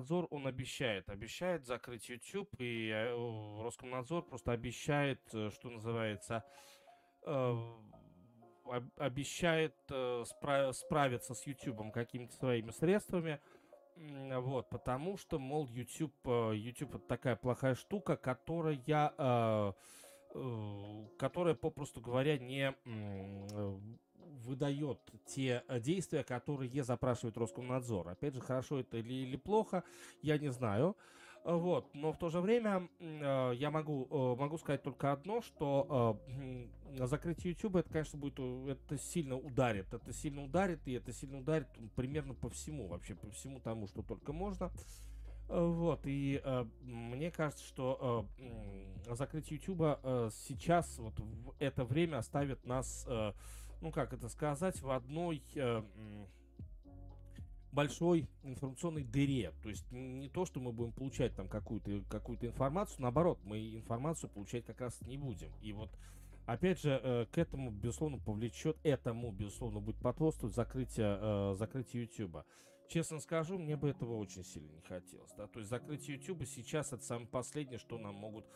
Роскомнадзор, он обещает, обещает закрыть YouTube, и э, Роскомнадзор просто обещает, э, что называется, э, обещает спра- справиться с YouTube какими-то своими средствами, вот, потому что, мол, YouTube, YouTube это такая плохая штука, которая которая, попросту говоря, не выдает те э, действия, которые запрашивает Роскомнадзор. Опять же, хорошо это или, или плохо, я не знаю. Э, вот. Но в то же время э, я могу, могу сказать только одно, что закрытие YouTube, это, конечно, будет, это сильно ударит. Это сильно ударит, и это сильно ударит примерно по всему, вообще по всему тому, что только можно. Вот, и э, мне кажется, что э, закрытие YouTube э, сейчас, вот в это время оставит нас э, ну как это сказать, в одной э, большой информационной дыре. То есть не то, что мы будем получать там какую-то какую информацию, наоборот, мы информацию получать как раз не будем. И вот Опять же, э, к этому, безусловно, повлечет, этому, безусловно, будет потворствовать закрытие, э, закрытие YouTube. Честно скажу, мне бы этого очень сильно не хотелось. Да? То есть закрытие YouTube сейчас это самое последнее, что нам могут,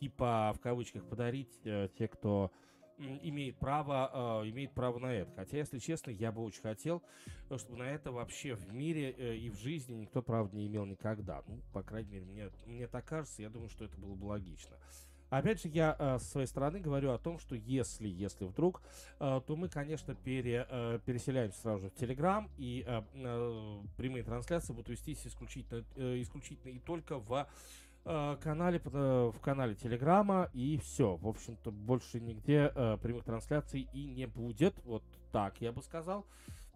типа, в кавычках, подарить э, те, кто имеет право, э, имеет право на это. Хотя, если честно, я бы очень хотел, чтобы на это вообще в мире э, и в жизни никто, правда, не имел никогда. Ну, по крайней мере, мне, мне так кажется, я думаю, что это было бы логично. Опять же, я э, с своей стороны говорю о том, что если, если вдруг, э, то мы, конечно, пере, э, переселяемся сразу же в Телеграм, и э, э, прямые трансляции будут вестись исключительно, э, исключительно и только в Э, канале, э, в канале Телеграма, и все. В общем-то, больше нигде э, прямых трансляций и не будет. Вот так я бы сказал.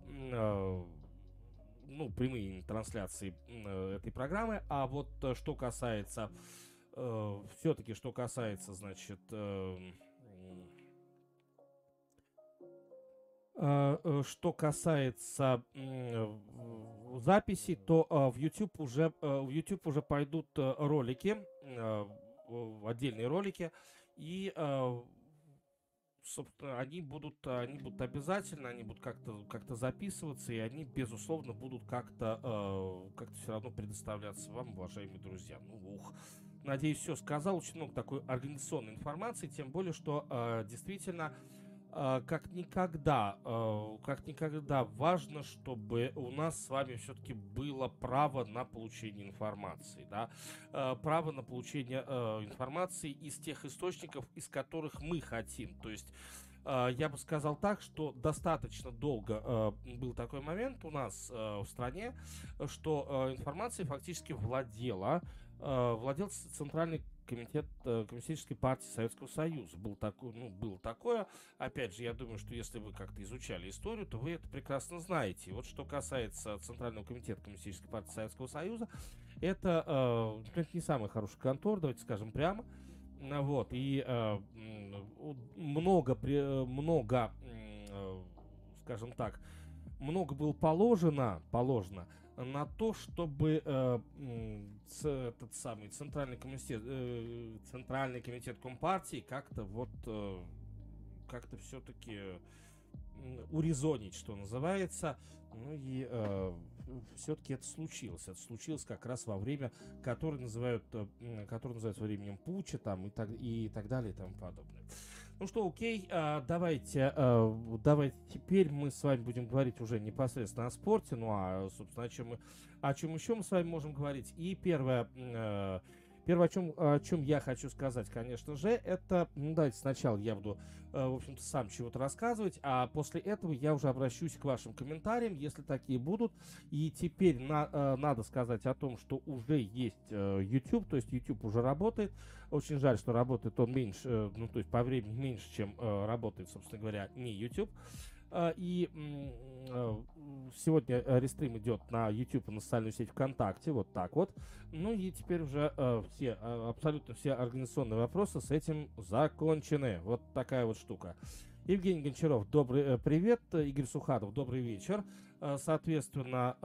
Ну, прямые трансляции этой программы. А вот что касается... Все-таки, что касается, значит... Что касается записи, то э, в YouTube уже э, в YouTube уже пойдут э, ролики, э, отдельные ролики, и э, собственно, они будут, они будут обязательно, они будут как-то как записываться, и они, безусловно, будут как-то э, как все равно предоставляться вам, уважаемые друзья. Ну, ух. Надеюсь, все сказал. Очень много такой организационной информации, тем более, что э, действительно а, как никогда, а, как никогда важно, чтобы у нас с вами все-таки было право на получение информации, да, а, право на получение информации из тех источников, из которых мы хотим, то есть я бы сказал так, что достаточно долго был такой момент у нас в стране, что информацией фактически владела, владел центральный комитет э, коммунистической партии Советского Союза. Был такой, ну, было такое. Опять же, я думаю, что если вы как-то изучали историю, то вы это прекрасно знаете. вот что касается Центрального комитета коммунистической партии Советского Союза, это, э, это не самый хороший контор, давайте скажем прямо. Вот, и э, много, много, э, скажем так, много было положено, положено на то, чтобы э, этот самый центральный комитет, э, центральный комитет компартии как-то вот э, как-то все-таки урезонить, что называется. Ну и э, все-таки это случилось. Это случилось как раз во время, которое называют, э, которое называется временем путча там и так, и так далее и тому подобное. Ну что, окей, а, давайте, а, давайте теперь мы с вами будем говорить уже непосредственно о спорте, ну а, собственно, о чем, мы, о чем еще мы с вами можем говорить. И первое, а, Первое, о чем, о чем я хочу сказать, конечно же, это, ну, давайте сначала я буду, э, в общем-то, сам чего-то рассказывать, а после этого я уже обращусь к вашим комментариям, если такие будут. И теперь на, э, надо сказать о том, что уже есть э, YouTube, то есть YouTube уже работает. Очень жаль, что работает он меньше, ну, то есть по времени меньше, чем работает, собственно говоря, не YouTube. А, и а, сегодня рестрим идет на YouTube и на социальную сеть ВКонтакте, вот так вот. Ну и теперь уже а, все, абсолютно все организационные вопросы с этим закончены. Вот такая вот штука. Евгений Гончаров, добрый э, привет. Игорь Суханов, добрый вечер. Соответственно,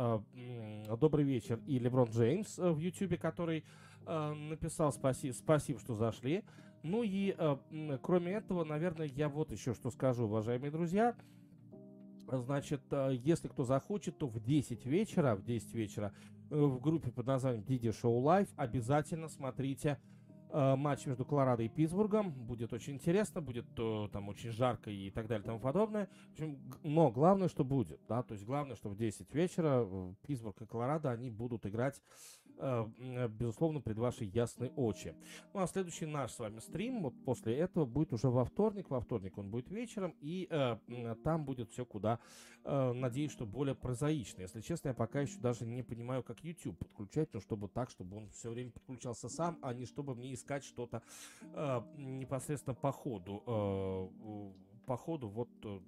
добрый вечер и Леброн Джеймс э, в YouTube, который написал спасибо, спасибо, что зашли. Ну и кроме этого, наверное, я вот еще что скажу, уважаемые друзья. Значит, э, если кто захочет, то в 10 вечера, в 10 вечера э, в группе под названием Диди Шоу Лайв обязательно смотрите э, матч между Колорадо и Питтсбургом. Будет очень интересно, будет э, там очень жарко и так далее и тому подобное. общем, но главное, что будет, да, то есть главное, что в 10 вечера э, Питтсбург и Колорадо, они будут играть Э, э, безусловно, пред ваши ясные очи. Ну а следующий наш с вами стрим, вот после этого, будет уже во вторник. Во вторник он будет вечером, и э, там будет все куда, э, надеюсь, что более прозаично. Если честно, я пока еще даже не понимаю, как YouTube подключать, но чтобы так, чтобы он все время подключался сам, а не чтобы мне искать что-то э, непосредственно по ходу. Э, по ходу вот э,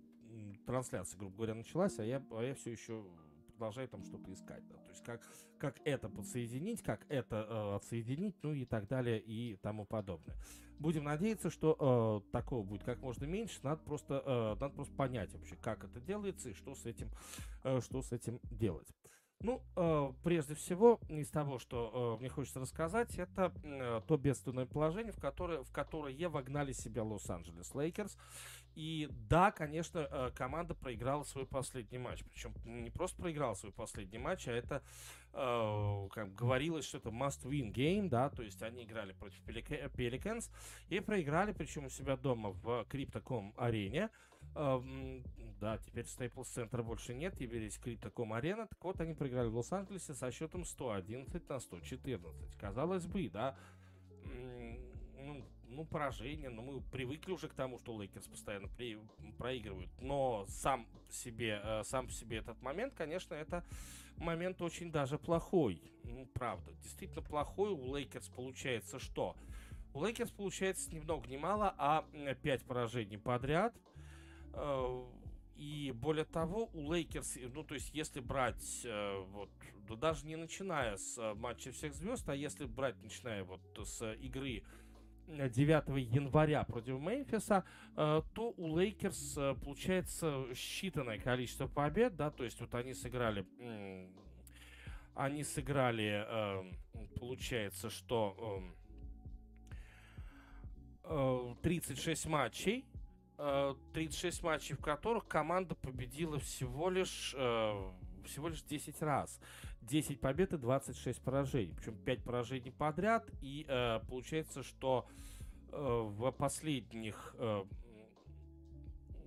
трансляция, грубо говоря, началась, а я, а я все еще продолжаю там что-то искать. Да? То есть как, как это подсоединить, как это э, отсоединить, ну и так далее и тому подобное. Будем надеяться, что э, такого будет как можно меньше. Надо просто, э, надо просто понять вообще, как это делается и что с этим, э, что с этим делать. Ну, э, прежде всего, из того, что э, мне хочется рассказать, это э, то бедственное положение, в которое, в которое вогнали себя Лос-Анджелес Лейкерс. И да, конечно, э, команда проиграла свой последний матч. Причем не просто проиграла свой последний матч, а это, э, как говорилось, что это must-win game, да, то есть они играли против Pelicans и проиграли, причем у себя дома в Криптоком арене. Э, да, теперь Staples Center больше нет, явились Crypto.com Arena. Так вот, они проиграли в Лос-Анджелесе со счетом 111 на 114. Казалось бы, да, ну, ну, поражение, но мы привыкли уже к тому, что Лейкерс постоянно при, проигрывают. Но сам себе, э, сам по себе этот момент, конечно, это момент очень даже плохой. Ну, правда, действительно плохой. У Лейкерс получается что? У Лейкерс получается ни много ни мало, а 5 поражений подряд. Э, и более того, у Лейкерс, ну то есть если брать, э, вот, да даже не начиная с э, матча всех звезд, а если брать, начиная вот с игры 9 января против Мемфиса, то у Лейкерс получается считанное количество побед, да, то есть вот они сыграли, они сыграли, получается, что 36 матчей, 36 матчей, в которых команда победила всего лишь всего лишь 10 раз. 10 побед и 26 поражений. Причем 5 поражений подряд. И э, получается, что э, в последних э,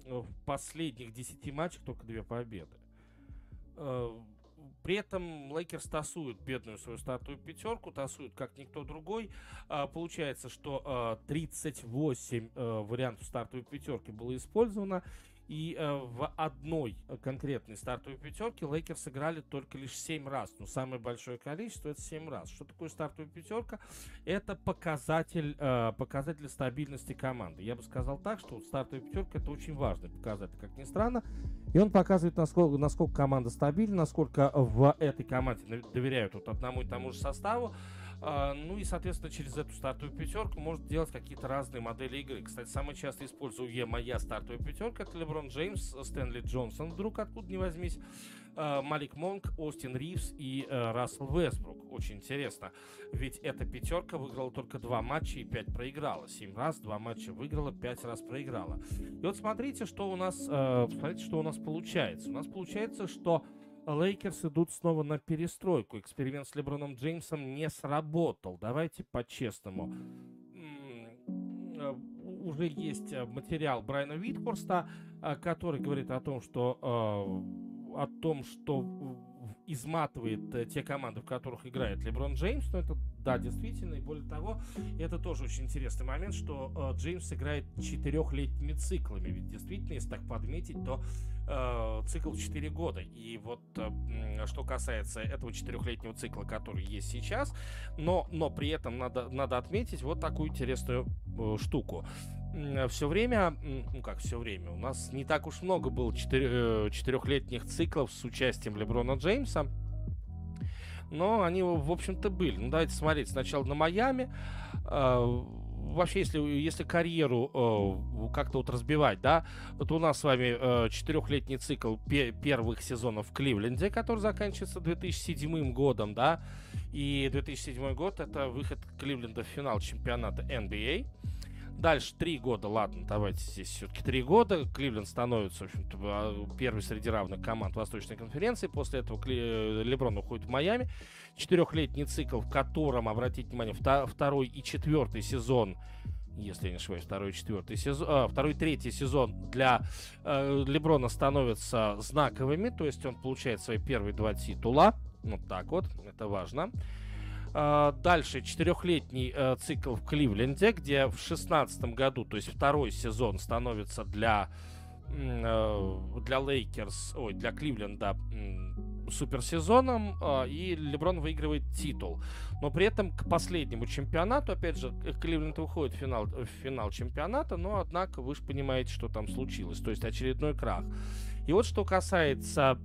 в последних 10 матчах только 2 победы. Э, при этом Лейкерс тасуют бедную свою стартовую пятерку, тасуют как никто другой. А, получается, что а, 38 а, вариантов стартовой пятерки было использовано, и э, в одной конкретной стартовой пятерке Лейкерс сыграли только лишь 7 раз. Но самое большое количество это 7 раз. Что такое стартовая пятерка? Это показатель, э, показатель стабильности команды. Я бы сказал так, что стартовая пятерка это очень важный показатель, как ни странно. И он показывает, насколько, насколько команда стабильна, насколько в этой команде доверяют вот одному и тому же составу. А, ну и, соответственно, через эту стартовую пятерку может делать какие-то разные модели игры. Кстати, самая часто используемая моя стартовая пятерка это Леброн Джеймс, Стэнли Джонсон, вдруг откуда не возьмись, а, Малик Монк, Остин Ривз и а, Рассел Вестбрук. Очень интересно, ведь эта пятерка выиграла только два матча и пять проиграла. Семь раз, два матча выиграла, пять раз проиграла. И вот смотрите, что у нас, смотрите, что у нас получается. У нас получается, что Лейкерс идут снова на перестройку. Эксперимент с Леброном Джеймсом не сработал. Давайте по-честному. Э, уже есть э, материал Брайана Виндхорста, э, который говорит о том, что о том, что изматывает те команды, в которых играет Леброн Джеймс, но это да, действительно, и более того, это тоже очень интересный момент, что э, Джеймс играет четырехлетними циклами, ведь действительно, если так подметить, то э, цикл 4 года. И вот э, что касается этого четырехлетнего цикла, который есть сейчас, но, но при этом надо, надо отметить вот такую интересную э, штуку. Все время, ну как все время, у нас не так уж много было четыре, э, четырехлетних циклов с участием Леброна Джеймса но они, в общем-то, были. Ну, давайте смотреть сначала на Майами. Э, вообще, если, если карьеру э, как-то вот разбивать, да, вот у нас с вами э, четырехлетний цикл пе- первых сезонов в Кливленде, который заканчивается 2007 годом, да, и 2007 год это выход Кливленда в финал чемпионата NBA. Дальше три года, ладно, давайте здесь все-таки три года. Кливленд становится, в общем-то, а, первый среди равных команд Восточной конференции. После этого Кли... Леброн уходит в Майами. Четырехлетний цикл, в котором, обратите внимание, второй и четвертый сезон если я не ошибаюсь, второй и четвертый сезон, а, второй и третий сезон для э, Леброна становятся знаковыми, то есть он получает свои первые два титула, вот так вот, это важно. А, дальше четырехлетний э, цикл в Кливленде, где в шестнадцатом году, то есть второй сезон становится для э, для Лейкерс, ой, для Кливленда суперсезоном, э, и Леброн выигрывает титул. Но при этом к последнему чемпионату, опять же, Кливленд выходит в финал, в финал чемпионата, но, однако, вы же понимаете, что там случилось. То есть очередной крах. И вот что касается,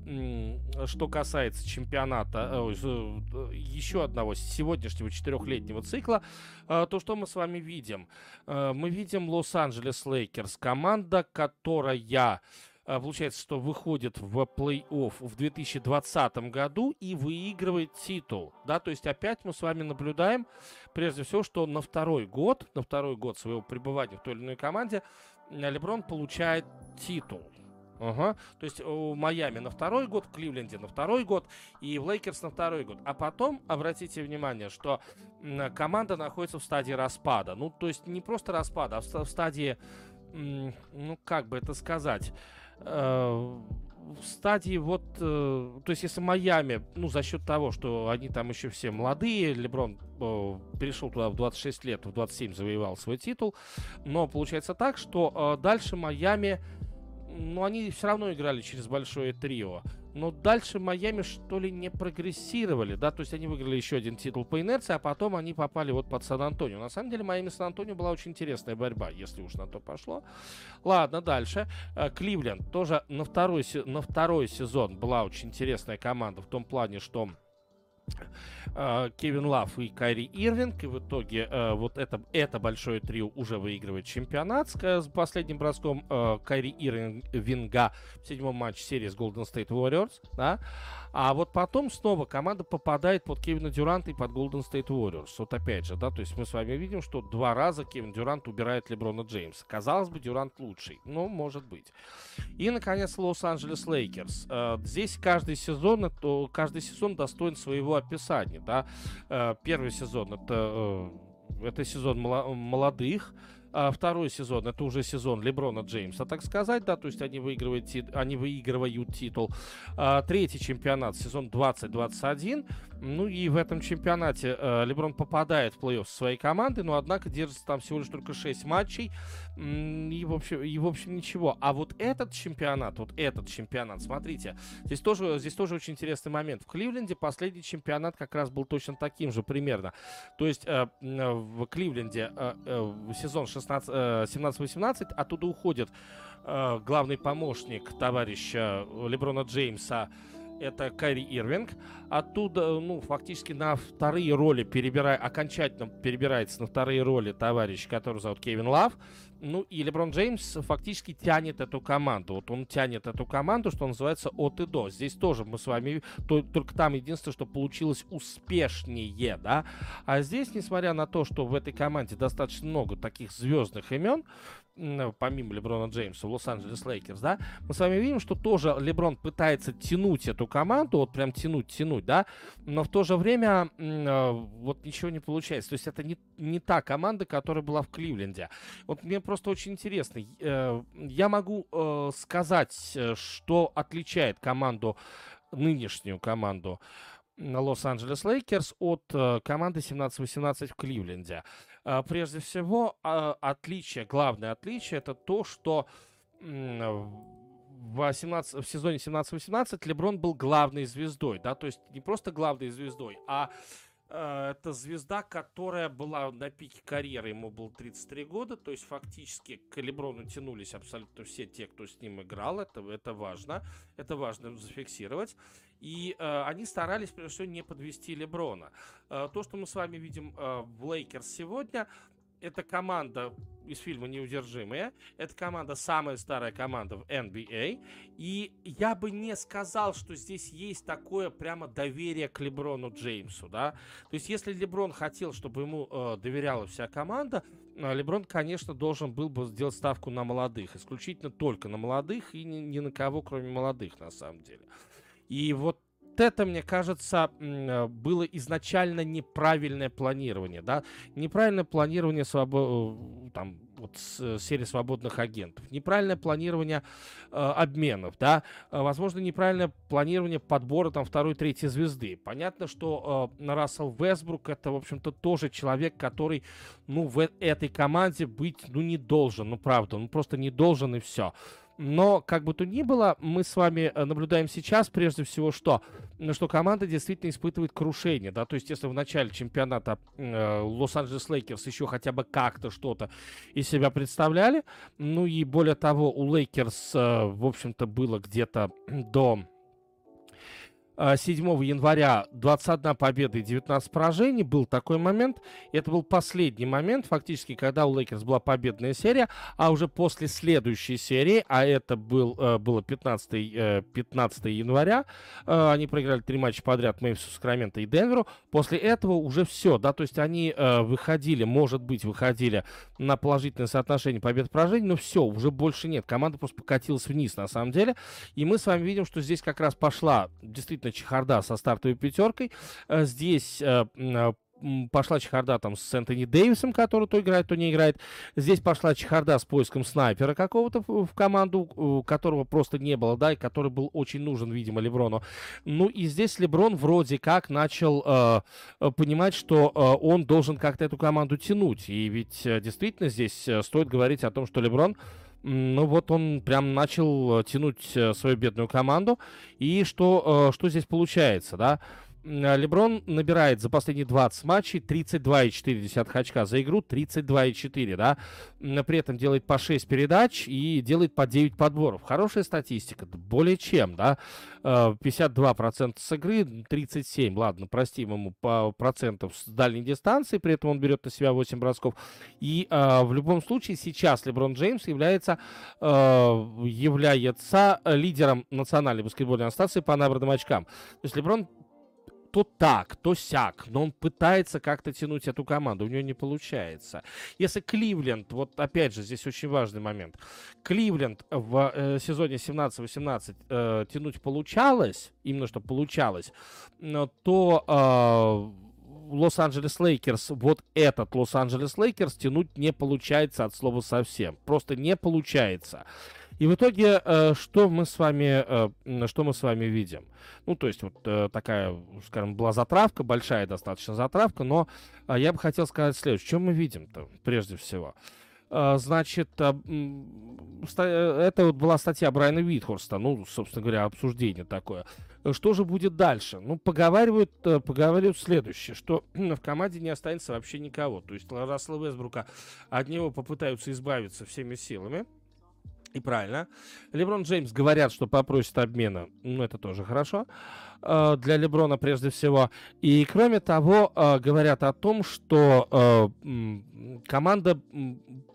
что касается чемпионата, э, э, еще одного сегодняшнего четырехлетнего цикла, э, то что мы с вами видим? Мы видим Лос-Анджелес Лейкерс, команда, которая получается, что выходит в плей-офф в 2020 году и выигрывает титул. Да, то есть опять мы с вами наблюдаем, прежде всего, что на второй год, на второй год своего пребывания в той или иной команде Леброн получает титул. Ага. То есть у Майами на второй год, в Кливленде на второй год и в Лейкерс на второй год. А потом, обратите внимание, что команда находится в стадии распада. Ну, то есть не просто распада, а в стадии, ну, как бы это сказать, э, в стадии вот, э, то есть если Майами, ну, за счет того, что они там еще все молодые, Леброн э, перешел туда в 26 лет, в 27 завоевал свой титул, но получается так, что дальше Майами но они все равно играли через большое трио. Но дальше Майами, что ли, не прогрессировали, да, то есть они выиграли еще один титул по инерции, а потом они попали вот под Сан-Антонио. На самом деле, Майами Сан-Антонио была очень интересная борьба, если уж на то пошло. Ладно, дальше. Э, Кливленд тоже на второй, на второй сезон была очень интересная команда в том плане, что Кевин Лав и Кайри Ирвинг. И в итоге э, вот это, это большое трио уже выигрывает чемпионат с, с последним броском э, Кайри Ирвинга в седьмом матче серии с Golden State Warriors. Да? А вот потом снова команда попадает под Кевина Дюранта и под Golden State Warriors. Вот опять же, да, то есть мы с вами видим, что два раза Кевин Дюрант убирает Леброна Джеймса. Казалось бы, Дюрант лучший, но может быть. И, наконец, Лос-Анджелес Лейкерс. Э, здесь каждый сезон, каждый сезон достоин своего описания, да. Э, первый сезон это, э, это сезон молодых, второй сезон это уже сезон Леброна Джеймса, так сказать, да, то есть они выигрывают, они выигрывают титул. А, третий чемпионат, сезон 2021. Ну и в этом чемпионате э, Леброн попадает в плей-офф своей команды, но однако держится там всего лишь только 6 матчей. И в, общем, и в общем ничего. А вот этот чемпионат, вот этот чемпионат, смотрите, здесь тоже, здесь тоже очень интересный момент. В Кливленде последний чемпионат как раз был точно таким же примерно. То есть э, в Кливленде э, э, сезон 16, э, 17-18, оттуда уходит э, главный помощник товарища Леброна Джеймса это Кайри Ирвинг. Оттуда, ну, фактически на вторые роли перебирает, окончательно перебирается на вторые роли товарищ, который зовут Кевин Лав. Ну и Леброн Джеймс фактически тянет эту команду. Вот он тянет эту команду, что называется, от и до. Здесь тоже мы с вами, то, только там единственное, что получилось успешнее, да. А здесь, несмотря на то, что в этой команде достаточно много таких звездных имен, помимо Леброна Джеймса, Лос-Анджелес Лейкерс, да, мы с вами видим, что тоже Леброн пытается тянуть эту команду, вот прям тянуть, тянуть, да, но в то же время э, вот ничего не получается. То есть это не, не та команда, которая была в Кливленде. Вот мне просто очень интересно. Э, я могу э, сказать, что отличает команду, нынешнюю команду Лос-Анджелес Лейкерс от команды 17-18 в Кливленде. А, прежде всего, а, отличие, главное отличие, это то, что в, 17, в сезоне 17-18 Леброн был главной звездой, да, то есть не просто главной звездой, а э, это звезда, которая была на пике карьеры, ему было 33 года, то есть фактически к Леброну тянулись абсолютно все те, кто с ним играл, это, это важно, это важно зафиксировать. И э, они старались, прежде всего, не подвести Леброна. Э, то, что мы с вами видим э, в Лейкерс сегодня, это команда из фильма «Неудержимые». Это команда, самая старая команда в NBA. И я бы не сказал, что здесь есть такое прямо доверие к Леброну Джеймсу, да. То есть, если Леброн хотел, чтобы ему э, доверяла вся команда, э, Леброн, конечно, должен был бы сделать ставку на молодых. Исключительно только на молодых и ни, ни на кого, кроме молодых, на самом деле. И вот это, мне кажется, э, было изначально неправильное планирование, да, неправильное планирование свобо... Э, там, вот с, серии свободных агентов, неправильное планирование э, обменов, да, возможно, неправильное планирование подбора там второй, третьей звезды. Понятно, что э, Рассел Вестбрук это, в общем-то, тоже человек, который, ну, в этой команде быть, ну, не должен, ну, правда, он просто не должен и все. Но, как бы то ни было, мы с вами э, наблюдаем сейчас, прежде всего, что, что команда действительно испытывает крушение. Да? То есть, если в начале чемпионата э, Лос-Анджелес Лейкерс еще хотя бы как-то что-то из себя представляли, ну и более того, у Лейкерс, э, в общем-то, было где-то до 7 а, января 21 победа и 19 поражений. Был такой момент. Это был последний момент, фактически, когда у Лейкерс была победная серия, а уже после следующей серии, а это был, э, было 15, 15 э, января, э, они проиграли три матча подряд Мэйвсу, Сакраменто и Денверу. После этого уже все, да, то есть они выходили, может быть, выходили на положительное соотношение побед-поражений, но все, уже больше нет. Команда просто покатилась вниз, на самом деле. И мы с вами видим, что здесь как раз пошла действительно действительно чехарда со стартовой пятеркой. Э, здесь э, э, пошла чехарда там с Энтони Дэвисом, который то играет, то не играет. Здесь пошла чехарда с поиском снайпера какого-то в команду, которого просто не было, да, и который был очень нужен, видимо, Леброну. Ну и здесь Леброн вроде как начал э, понимать, что э, он должен как-то эту команду тянуть. И ведь э, действительно здесь стоит говорить о том, что Леброн ну вот он прям начал э, тянуть э, свою бедную команду. И что, э, что здесь получается, да? Э, Леброн набирает за последние 20 матчей 32,4 очка за игру, 32,4, да. При этом делает по 6 передач и делает по 9 подборов. Хорошая статистика, более чем, да. 52% э, с игры, 37, ладно, простим ему по процентов с дальней дистанции, при этом он берет на себя 8 бросков. И э, в любом случае сейчас Леброн Джеймс является, э, является лидером национальной баскетбольной ассоциации по набранным очкам. То есть Леброн то так, то сяк, но он пытается как-то тянуть эту команду, у него не получается. Если Кливленд, вот опять же, здесь очень важный момент, Кливленд в э, сезоне 17-18 э, тянуть получалось, именно что получалось, то э, Лос-Анджелес Лейкерс, вот этот Лос-Анджелес Лейкерс тянуть не получается от слова совсем. Просто не получается. И в итоге, э, что мы с вами, э, что мы с вами видим? Ну, то есть вот э, такая, скажем, была затравка, большая достаточно затравка, но я бы хотел сказать следующее. Что мы видим-то, прежде всего? Значит, это вот была статья Брайана Витхорста, ну, собственно говоря, обсуждение такое. Что же будет дальше? Ну, поговаривают, поговаривают следующее, что в команде не останется вообще никого. То есть Рассела Весбрука от него попытаются избавиться всеми силами. И правильно. Леброн Джеймс говорят, что попросит обмена. Ну, это тоже хорошо. Э, для Леброна прежде всего. И кроме того, э, говорят о том, что э, команда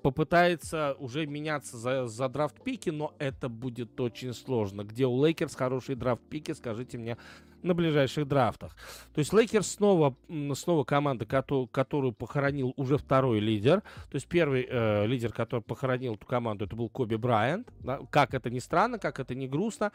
попытается уже меняться за, за драфт-пики, но это будет очень сложно. Где у Лейкерс хорошие драфт-пики, скажите мне на ближайших драфтах. То есть Лейкерс снова, снова команда, которую, похоронил уже второй лидер. То есть первый э, лидер, который похоронил эту команду, это был Коби Брайант. Да? Как это ни странно, как это не грустно,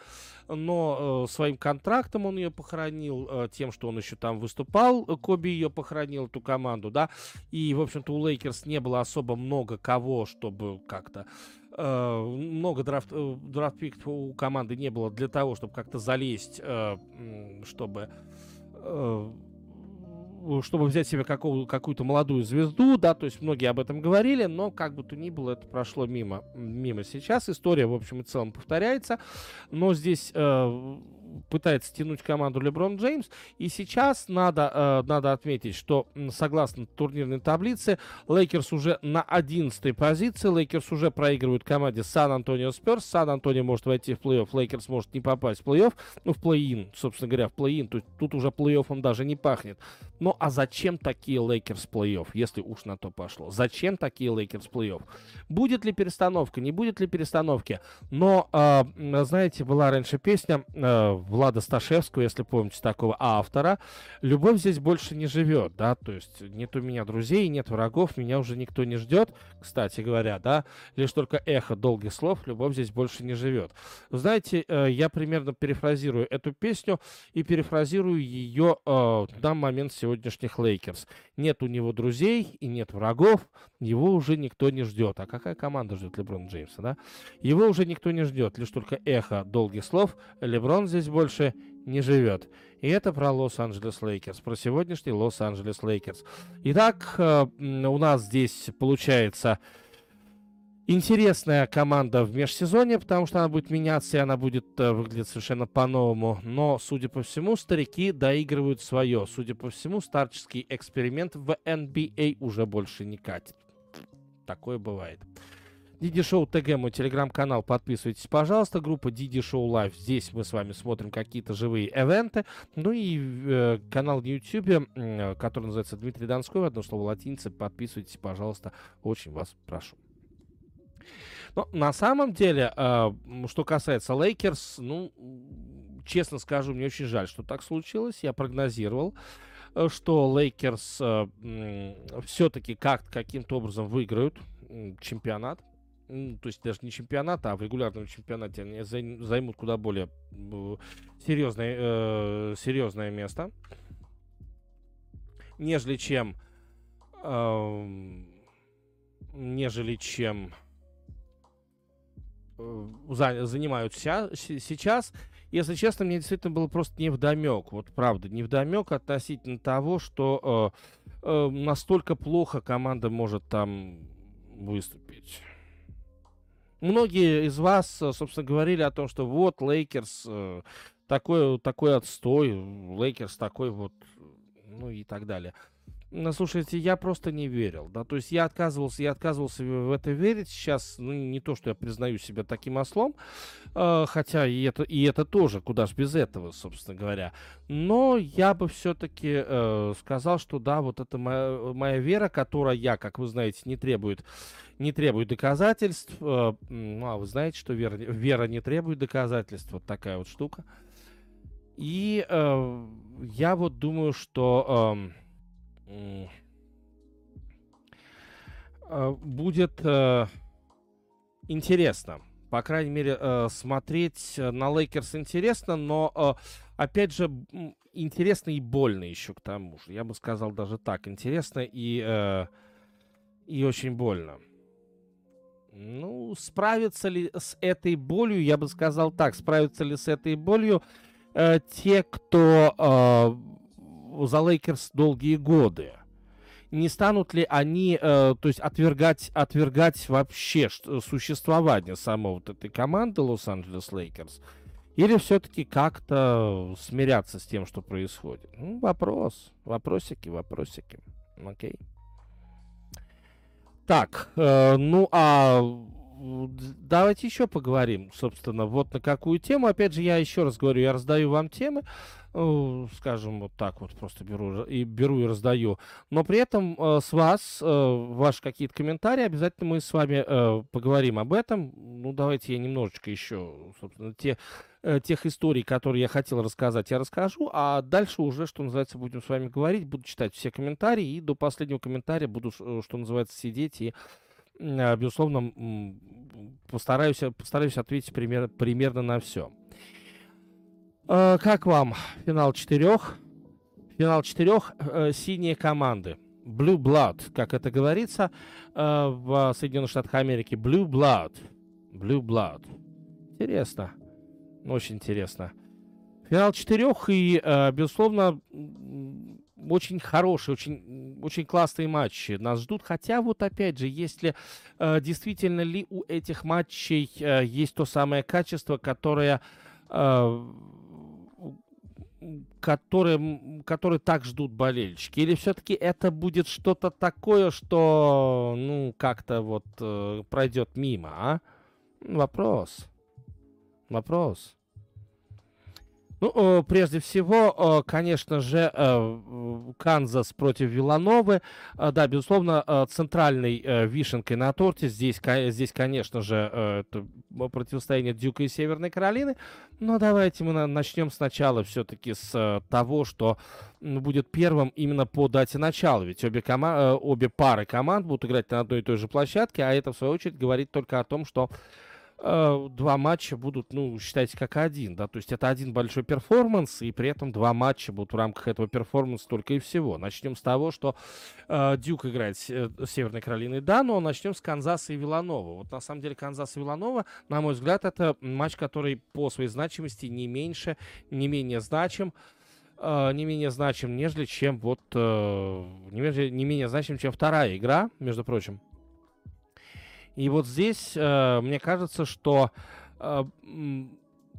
но э, своим контрактом он ее похоронил, э, тем, что он еще там выступал, Коби ее похоронил, эту команду, да. И, в общем-то, у Лейкерс не было особо много кого, чтобы как-то Э, много драфт, э, драфт у команды не было для того, чтобы как-то залезть, э, чтобы чтобы взять себе какую-то молодую звезду, да, то есть многие об этом говорили, но как бы то ни было, это прошло мимо, мимо сейчас. История, в общем и целом, повторяется, но здесь э, пытается тянуть команду Леброн Джеймс. И сейчас надо, э, надо отметить, что согласно турнирной таблице, Лейкерс уже на 11 позиции. Лейкерс уже проигрывают команде Сан-Антонио Сперс. Сан-Антонио может войти в плей-офф, Лейкерс может не попасть в плей-офф. Ну, в плей-ин, собственно говоря, в плей-ин. Тут, тут уже плей-оффом даже не пахнет. Ну, а зачем такие Лейкерс плей-офф, если уж на то пошло? Зачем такие Лейкерс плей-офф? Будет ли перестановка, не будет ли перестановки? Но, э, знаете, была раньше песня э, Влада Сташевского, если помните такого автора. «Любовь здесь больше не живет», да, то есть нет у меня друзей, нет врагов, меня уже никто не ждет, кстати говоря, да, лишь только эхо долгих слов, любовь здесь больше не живет. Знаете, э, я примерно перефразирую эту песню и перефразирую ее э, на момент сегодняшних Лейкерс. Нет у него друзей и нет врагов, его уже никто не ждет. А какая команда ждет Леброна Джеймса, да? Его уже никто не ждет, лишь только эхо долгих слов. Леброн здесь больше не живет. И это про Лос-Анджелес Лейкерс, про сегодняшний Лос-Анджелес Лейкерс. Итак, э, у нас здесь получается интересная команда в межсезонье, потому что она будет меняться, и она будет э, выглядеть совершенно по-новому. Но, судя по всему, старики доигрывают свое. Судя по всему, старческий эксперимент в NBA а уже больше не катит. Такое бывает. Диди Шоу ТГ, мой телеграм-канал, подписывайтесь, пожалуйста. Группа Диди Шоу Лайв, здесь мы с вами смотрим какие-то живые эвенты. Ну и э, канал на YouTube, э, который называется Дмитрий Донской, одно слово латиница, подписывайтесь, пожалуйста, очень вас прошу. Но на самом деле, э, что касается Лейкерс, ну, честно скажу, мне очень жаль, что так случилось. Я прогнозировал, э, что Лейкерс э, все-таки как каким-то образом выиграют чемпионат ну, то есть даже не чемпионата, а в регулярном чемпионате они займут куда более серьезное, э, серьезное место, нежели чем, э, нежели чем э, занимаются, сейчас. Если честно, мне действительно было просто невдомек. Вот правда, невдомек относительно того, что э, э, настолько плохо команда может там выступить. Многие из вас, э, собственно, говорили о том, что вот Лейкерс э, такой, такой отстой, Лейкерс такой вот, ну и так далее. Слушайте, я просто не верил, да, то есть я отказывался, я отказывался в это верить. Сейчас, ну, не то, что я признаю себя таким ослом, э, хотя и это, и это тоже, куда ж без этого, собственно говоря. Но я бы все-таки э, сказал, что да, вот это моя, моя вера, которая, как вы знаете, не требует, не требует доказательств. Э, ну, а вы знаете, что вера, вера не требует доказательств, вот такая вот штука. И э, я вот думаю, что... Э, Э, будет э, интересно. По крайней мере, э, смотреть на Лейкерс интересно, но, опять же, интересно и больно еще к тому же. Я бы сказал даже так. Интересно и, и очень больно. Ну, справятся ли с этой болью, я бы сказал так, справятся ли с этой болью э, те, кто э, за Лейкерс долгие годы не станут ли они, э, то есть отвергать, отвергать вообще существование самой вот этой команды Лос-Анджелес Лейкерс? Или все-таки как-то смиряться с тем, что происходит? Ну, вопрос. Вопросики, вопросики. Окей. Так, э, ну а давайте еще поговорим, собственно, вот на какую тему. Опять же, я еще раз говорю, я раздаю вам темы, скажем, вот так вот просто беру и беру и раздаю. Но при этом э, с вас, э, ваши какие-то комментарии, обязательно мы с вами э, поговорим об этом. Ну, давайте я немножечко еще, собственно, те, э, тех историй, которые я хотел рассказать, я расскажу, а дальше уже, что называется, будем с вами говорить, буду читать все комментарии, и до последнего комментария буду, э, что называется, сидеть и безусловно, постараюсь, постараюсь ответить пример, примерно на все. А, как вам финал четырех? Финал четырех э, синие команды. Blue Blood, как это говорится э, в Соединенных Штатах Америки. Blue Blood. Blue Blood. Интересно. Очень интересно. Финал четырех и, э, безусловно, очень хорошие, очень, очень классные матчи нас ждут. Хотя вот опять же, если э, действительно ли у этих матчей э, есть то самое качество, которое э, которые, которые так ждут болельщики? Или все-таки это будет что-то такое, что, ну, как-то вот э, пройдет мимо, а? Вопрос. Вопрос. Ну, э, прежде всего, э, конечно же, э, Канзас против Вилановы. Да, безусловно, центральной вишенкой на торте здесь, здесь конечно же, противостояние Дюка и Северной Каролины. Но давайте мы начнем сначала все-таки с того, что будет первым именно по дате начала. Ведь обе, кома- обе пары команд будут играть на одной и той же площадке, а это, в свою очередь, говорит только о том, что э, два матча будут, ну, считайте, как один, да, то есть это один большой перформанс, и при этом два матча будут в рамках этого перформанса только и всего. Начнем с того, что э, Дюк играет с, э, Северной Каролиной, да, но начнем с Канзаса и Виланова. Вот на самом деле Канзас и Виланова, на мой взгляд, это матч, который по своей значимости не меньше, не менее значим, э, не менее значим, нежели чем вот, э, не, менее, не менее значим, чем вторая игра, между прочим. И вот здесь э, мне кажется, что э,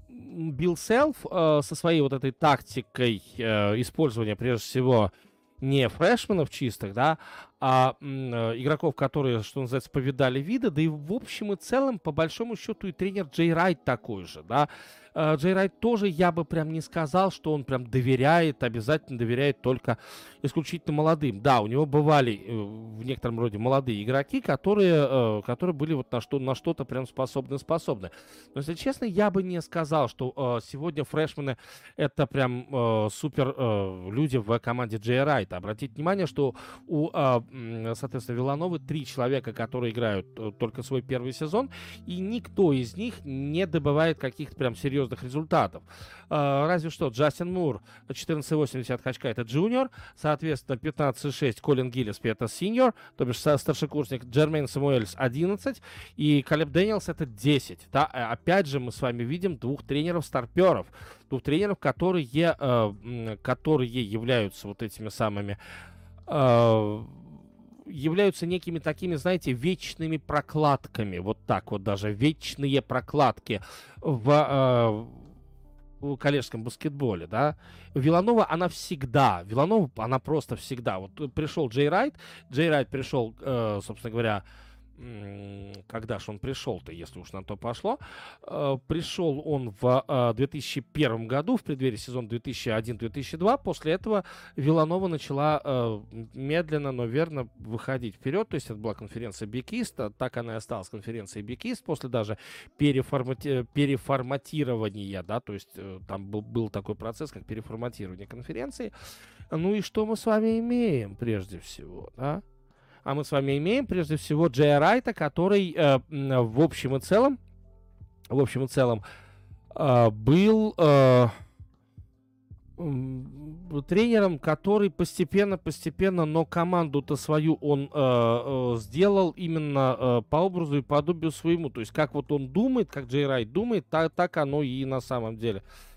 Билл Селф э, со своей вот этой тактикой э, использования, прежде всего, не фрешменов чистых, да, а э, игроков, которые, что называется, повидали виды, да и в общем и целом, по большому счету, и тренер Джей Райт такой же, да, Э, Джей Райт тоже я бы прям не сказал, что он прям доверяет, обязательно доверяет только исключительно молодым. Да, у него бывали э, в некотором роде молодые игроки, которые, э, которые были вот на, что, на что-то прям способны-способны. Но, если честно, я бы не сказал, что сегодня фрешмены это прям супер люди в команде Джей Райта. Обратите внимание, что у, соответственно, Вилановы три человека, которые играют только свой первый сезон, и никто из них не добывает каких-то прям серьезных результатов. А, разве что Джастин Мур 14,80 очка это junior, соответственно 15,6 Колин Гиллиспи это senior, то бишь старшекурсник Джермейн Самуэльс 11 и Калеб Дэниелс это 10. Да? А, опять же мы с вами видим двух тренеров-старперов, двух тренеров, которые, э, которые являются вот этими самыми э, являются некими такими, знаете, вечными прокладками, вот так вот даже, вечные прокладки э, в коллежском баскетболе, да. Виланова, она всегда, Виланова, она просто всегда. Вот пришел Джей Райт, Джей Райт пришел, э, собственно говоря, когда же он пришел-то, если уж на то пошло. Э, пришел он в 2001 э, году, в преддверии сезона 2001-2002. После этого Виланова начала э, медленно, но верно выходить вперед. То есть это была конференция Бикист, так она и осталась конференцией Бикист после даже переформати... переформатирования, да, то есть там был, был такой процесс, как переформатирование конференции. Ну и что мы с вами имеем прежде всего, да? А мы с вами имеем прежде всего Джея Райта, который э, в общем и целом, в общем и целом, э, был э, тренером, который постепенно-постепенно, но команду-то свою он э, э, сделал именно э, по образу и подобию своему. То есть как вот он думает, как Джей Райт думает, так, так оно и на самом деле. Э,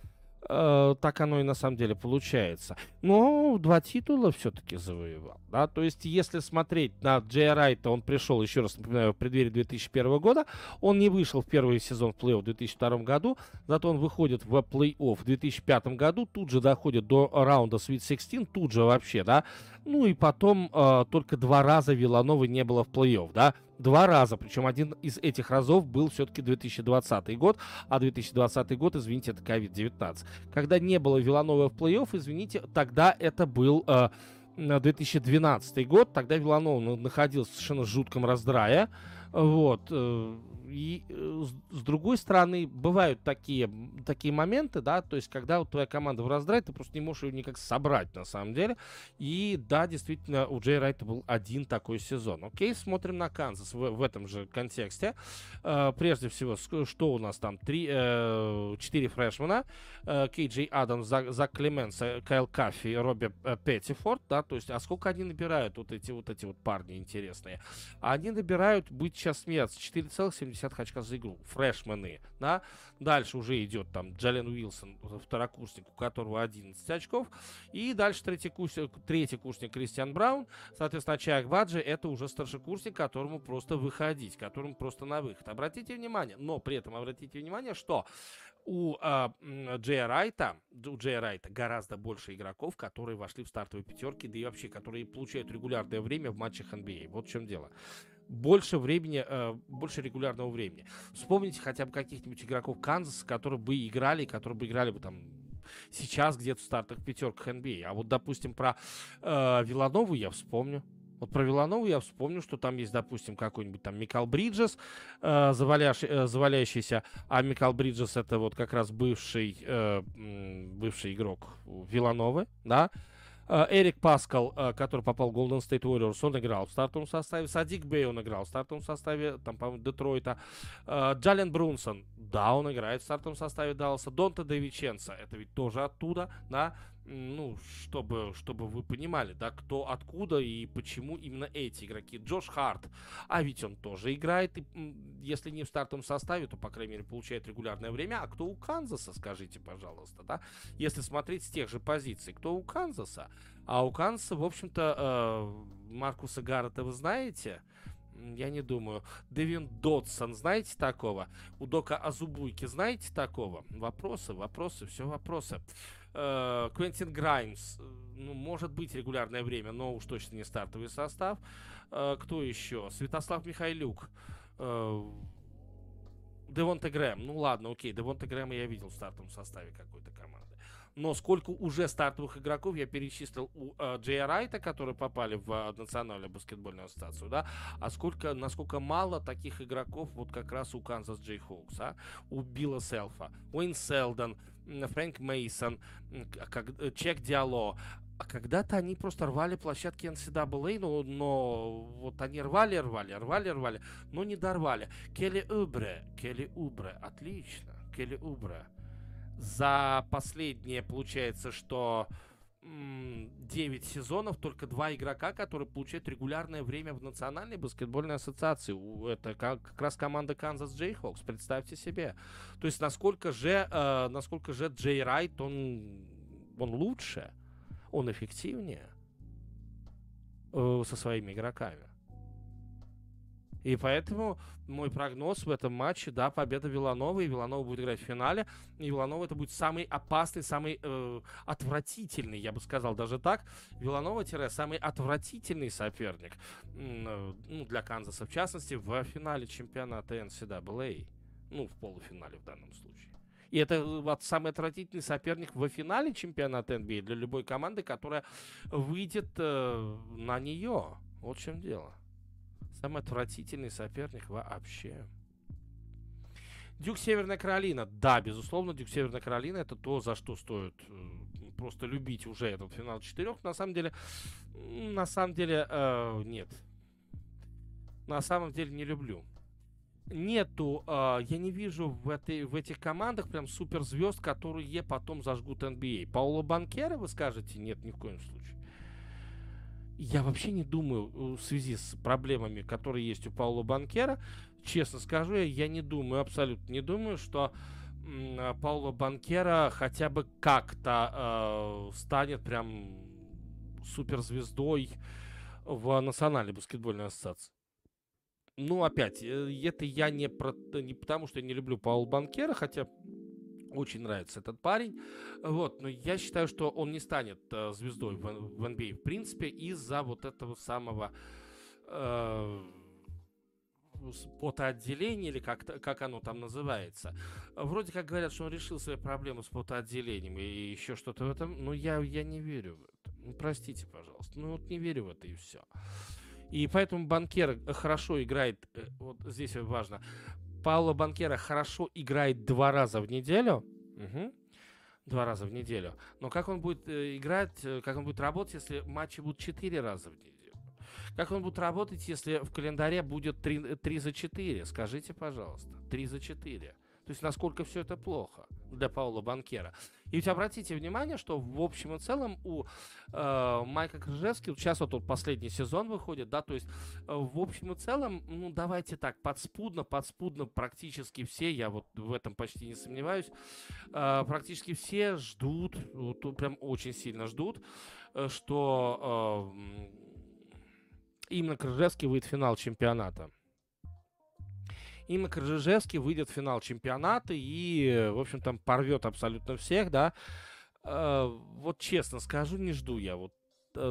так оно и на самом деле получается. Но два титула все-таки завоевал. Да? То есть, если смотреть на Джей Райта, он пришел, еще раз напоминаю, в преддверии 2001 года. Он не вышел в первый сезон в плей-офф в 2002 году, зато он выходит в плей-офф в 2005 году, тут же доходит до раунда Sweet 16, тут же вообще, да. Ну и потом э, только два раза Вилановы не было в плей-офф, да. Два раза, причем один из этих разов был все-таки 2020 год, а 2020 год, извините, это COVID-19. Когда не было Виланова в плей-офф, извините, тогда это был э, 2012 год, тогда Виланова находился в совершенно жутком раздрае, вот, э, и э, с, другой стороны, бывают такие, такие моменты, да, то есть, когда вот твоя команда в раздрае, ты просто не можешь ее никак собрать, на самом деле. И да, действительно, у Джей Райта был один такой сезон. Окей, смотрим на Канзас в, в этом же контексте. Э, прежде всего, что у нас там? Три, э, четыре фрешмена. Э, Кей Джей Адамс, Зак, Зак Клеменс, Кайл Каффи, Робби э, Петтифорд, да, то есть, а сколько они набирают, вот эти вот эти вот парни интересные? Они набирают, быть сейчас смеяться, 4,7 60 очков за игру. Фрешмены, да. Дальше уже идет там Джален Уилсон, второкурсник, у которого 11 очков. И дальше третий курсник, третий курсник Кристиан Браун. Соответственно, Чак Баджи это уже старшекурсник, которому просто выходить, которому просто на выход. Обратите внимание, но при этом обратите внимание, что у а, Джея Райта, у Джея Райта гораздо больше игроков, которые вошли в стартовые пятерки, да и вообще, которые получают регулярное время в матчах NBA. А. Вот в чем дело больше времени, э, больше регулярного времени. Вспомните хотя бы каких-нибудь игроков Канзаса, которые бы играли, которые бы играли бы там сейчас где-то в стартах пятерках NBA. А. вот, допустим, про э, Виланову я вспомню. Вот про Виланову я вспомню, что там есть, допустим, какой-нибудь там Микал Бриджес, э, заваляш, э, заваляющийся, а Микал Бриджес это вот как раз бывший, э, бывший игрок Вилановы, да, Эрик Паскал, э, который попал в Golden State Warriors, он играл в стартовом составе. Садик Бей, он играл в стартовом составе, там, по-моему, Детройта. Э, Джален Брунсон, да, он играет в стартовом составе Далласа. Донта Девиченца, это ведь тоже оттуда, да ну, чтобы, чтобы вы понимали, да, кто откуда и почему именно эти игроки. Джош Харт, а ведь он тоже играет, и, если не в стартовом составе, то, по крайней мере, получает регулярное время. А кто у Канзаса, скажите, пожалуйста, да? Если смотреть с тех же позиций, кто у Канзаса? А у Канзаса, в общем-то, э, Маркуса Гаррета вы знаете? Я не думаю. Дэвин Додсон, знаете такого? У Дока Азубуйки, знаете такого? Вопросы, вопросы, все вопросы. Э, Квентин Граймс, э, ну, может быть регулярное время, но уж точно не стартовый состав. Э, кто еще? Святослав Михайлюк. Девонте Грэм. Ну ладно, окей, Девонте Грэма я видел в стартовом составе какой-то команды. Но сколько уже стартовых игроков я перечислил у э, Джея Райта, которые попали в э, Национальную баскетбольную ассоциацию, да, а сколько, насколько мало таких игроков вот как раз у Канзас Джей Хоукс, а, у Билла Селфа, Уэйн Селдон, Фрэнк Мейсон, э, Чек Диало, а когда-то они просто рвали площадки NCAA, но, но вот они рвали, рвали, рвали, рвали, но не дорвали. Келли Убре, Келли Убре, отлично, Келли Убре. За последние, получается, что 9 сезонов только два игрока, которые получают регулярное время в Национальной баскетбольной ассоциации. Это как, как раз команда Канзас Джейхокс, представьте себе. То есть насколько же, э, насколько же Джей Райт, он, он лучше, он эффективнее э, со своими игроками. И поэтому мой прогноз в этом матче, да, победа Виланова, и Виланова будет играть в финале, и Виланова это будет самый опасный, самый э, отвратительный, я бы сказал даже так, Виланова-самый отвратительный соперник, э, ну, для Канзаса, в частности, в финале чемпионата NCAA, ну, в полуфинале в данном случае. И это вот самый отвратительный соперник в финале чемпионата NBA для любой команды, которая выйдет э, на нее. Вот в чем дело. Самый отвратительный соперник вообще. Дюк Северная Каролина. Да, безусловно, Дюк Северная Каролина это то, за что стоит э, просто любить уже этот финал четырех. На самом деле, на самом деле, э, нет. На самом деле не люблю. Нету, э, я не вижу в, этой, в этих командах прям суперзвезд, которые потом зажгут NBA. Пауло Банкера, вы скажете? Нет, ни в коем случае. Я вообще не думаю э, в связи с проблемами, которые есть у Паула Банкера, честно скажу, я не думаю, абсолютно не думаю, что э, Паула Банкера хотя бы как-то э, станет прям суперзвездой в Национальной баскетбольной ассоциации. Ну, опять, э, это я не, про, не потому, что я не люблю Паула Банкера, хотя очень нравится этот парень. Вот, но я считаю, что он не станет э, звездой в, в NBA, в принципе, из-за вот этого самого э, потоотделения, или как, как оно там называется. Вроде как говорят, что он решил свои проблемы с потоотделением и еще что-то в этом, но я, я не верю в это. Ну, простите, пожалуйста. Ну, вот не верю в это и все. И поэтому банкер хорошо играет, э, вот здесь важно, Пауло Банкера хорошо играет два раза в неделю. Угу. Два раза в неделю. Но как он будет э, играть, э, как он будет работать, если матчи будут четыре раза в неделю? Как он будет работать, если в календаре будет три 3 за 4? Скажите, пожалуйста. три за 4. То есть насколько все это плохо для Паула Банкера. И ведь обратите внимание, что в общем и целом у э, Майка Крыжевски, сейчас вот тут последний сезон выходит, да, то есть э, в общем и целом, ну давайте так, подспудно, подспудно практически все, я вот в этом почти не сомневаюсь, э, практически все ждут, вот, прям очень сильно ждут, э, что э, именно Крыжевский выйдет в финал чемпионата. Инна Крыжижевский выйдет в финал чемпионата и, в общем, там порвет абсолютно всех, да. Э, вот честно скажу, не жду я вот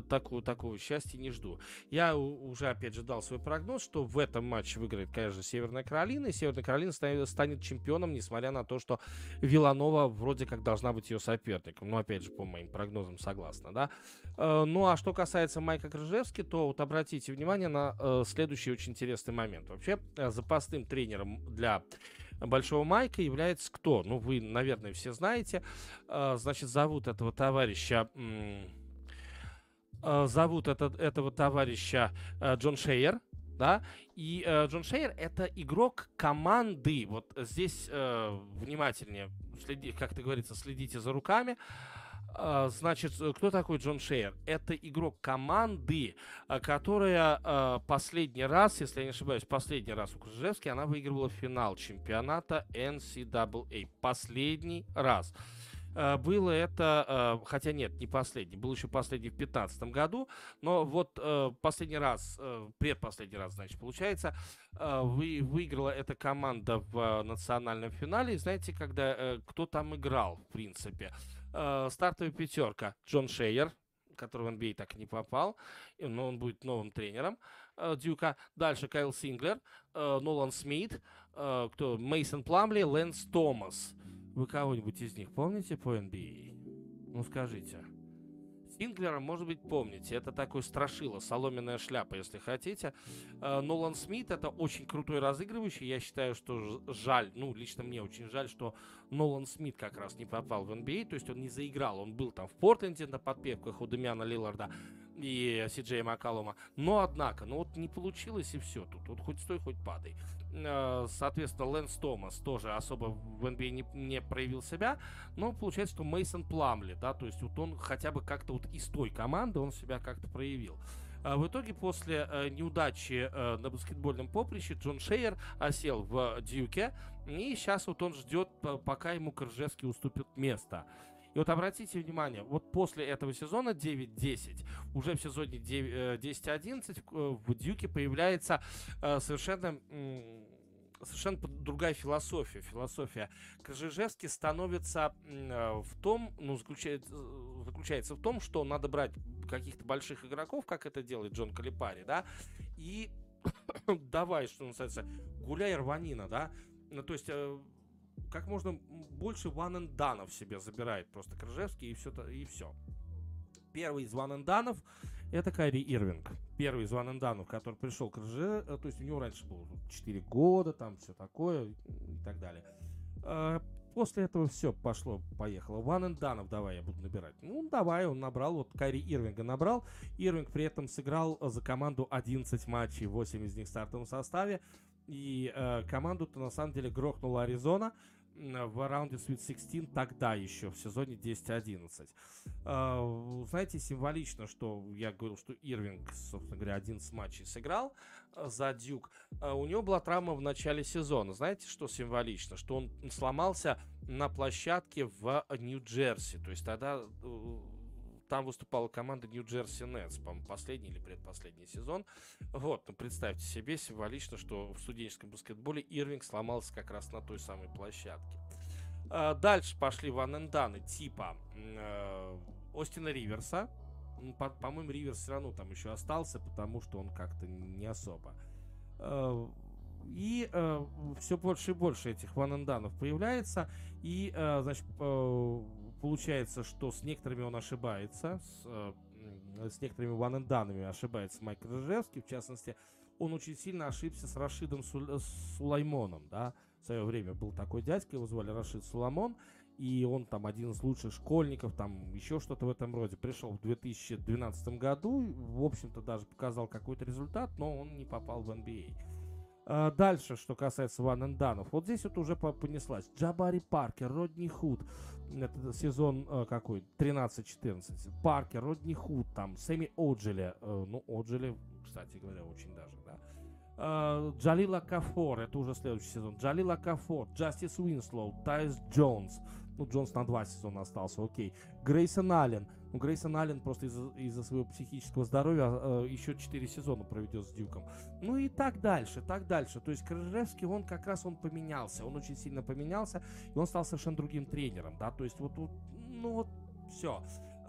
такого, такого счастья не жду. Я уже, опять же, дал свой прогноз, что в этом матче выиграет, конечно, Северная Каролина, и Северная Каролина станет, станет чемпионом, несмотря на то, что Виланова вроде как должна быть ее соперником. Ну, опять же, по моим прогнозам согласна, да. Э, ну, а что касается Майка Крыжевски, то вот обратите внимание на э, следующий очень интересный момент. Вообще, запасным тренером для Большого Майка является кто? Ну, вы, наверное, все знаете. Значит, зовут этого товарища... Э, зовут этот, этого товарища э, Джон Шейер, да, и э, Джон Шейер это игрок команды, вот здесь э, внимательнее, следи, как ты говорится, следите за руками, э, значит, кто такой Джон Шейер? Это игрок команды, э, которая э, последний раз, если я не ошибаюсь, последний раз у Крыжевски, она выигрывала финал чемпионата NCAA. Последний раз. Э, было это, э, хотя нет, не последний, был еще последний в 2015 году, но вот э, последний раз, предпоследний раз, значит, получается, вы, выиграла эта команда в национальном финале. Знаете, когда кто там играл, в принципе? Стартовая пятерка. Джон Шейер, который в NBA так и не попал, но он будет новым тренером Дюка. Дальше Кайл Синглер, Нолан Смит, кто Мейсон Пламли, Лэнс Томас. Вы кого-нибудь из них помните по NBA? А? Ну скажите. Синглера, может быть, помните. Это такой страшило, соломенная шляпа, если хотите. Э, Нолан Смит это очень крутой разыгрывающий. Я считаю, что жаль, ну, лично мне очень жаль, что Нолан Смит как раз не попал в NBA. А. То есть он не заиграл. Он был там в Портленде на подпевках у Демиана Лилларда и Си Макалома. Но, однако, ну вот не получилось и все. Тут вот хоть стой, хоть падай. Э, соответственно, Лэнс Томас тоже особо в NBA а не, не проявил себя, но получается, что Мейсон Пламли, да, то есть вот он хотя бы как-то вот из той команды он себя как-то проявил. А в итоге после э, неудачи э, на баскетбольном поприще Джон Шейер осел в Дьюке, и сейчас вот он ждет, пока ему Крыжевский уступит место. И вот обратите внимание, вот после этого сезона 9-10, уже в сезоне 10-11 э, в Дюке появляется совершенно совершенно другая философия. Философия Крыжижевский становится э, в том, ну, заключается, заключается в том, что надо брать каких-то больших игроков, как это делает Джон Калипари, да, и давай, что называется, гуляй рванина, да, ну, то есть как можно больше done себе забирает просто Крыжевский и все, и все. Первый из done это Кайри Ирвинг. Первый из and done, который пришел к Крыже, э, то есть у него раньше было 4 года, там все такое и так далее. А, после этого все пошло, поехало. And done давай я буду набирать. Ну, давай, он набрал, вот Кайри Ирвинга набрал. Ирвинг при этом сыграл за команду 11 матчей, 8 из них в стартовом составе. И э, команду-то на самом деле грохнула Аризона в раунде Sweet 16 тогда еще, в сезоне 10-11. А, знаете, символично, что я говорил, что Ирвинг, собственно говоря, 11 матчей сыграл а, за Дюк. А, у него была травма в начале сезона. Знаете, что символично? Что он сломался на площадке в Нью-Джерси. То есть тогда э, там выступала команда Нью-Джерси Нетс, по-моему, последний или предпоследний сезон. Вот, ну, представьте себе символично, что в студенческом баскетболе Ирвинг сломался как раз на той самой площадке. А, дальше пошли ваненданы типа э, Остина Риверса. По- по-моему, Риверс все равно там еще остался, потому что он как-то не особо. Э, и э, все больше и больше этих ваненданов появляется. И, э, значит, э, получается, что с некоторыми он ошибается, с, э, с некоторыми ваненданами ошибается Майк Рыжевский, в частности, он очень сильно ошибся с Рашидом Сул- Сулаймоном, да, в свое время был такой дядька, его звали Рашид Суламон, и он там один из лучших школьников, там еще что-то в этом роде. Пришел в 2012 году, в общем-то даже показал какой-то результат, но он не попал в NBA. А, дальше, что касается one-and-done ов. Вот здесь вот уже понеслась. Джабари Паркер, Родни Худ. Это сезон э, какой? 13-14. Паркер, Родни Худ, там, Сэмми Оджели. Э, ну, Оджели, кстати говоря, очень даже, да. Э, Джалил Окафор, это уже следующий сезон. Джалил Окафор, Джастис Уинслоу, Тайус Джонс, Ну, Джонс на два сезона остался, окей. Грейсон Аллен. Ну, Грейсон Аллен просто из-за, из своего психического здоровья э, еще 4 сезона проведет с Дюком. Ну и так дальше, так дальше. То есть Крыжевский, он как раз он поменялся. Он очень сильно поменялся, и он стал совершенно другим тренером, да. То есть вот, вот ну вот все.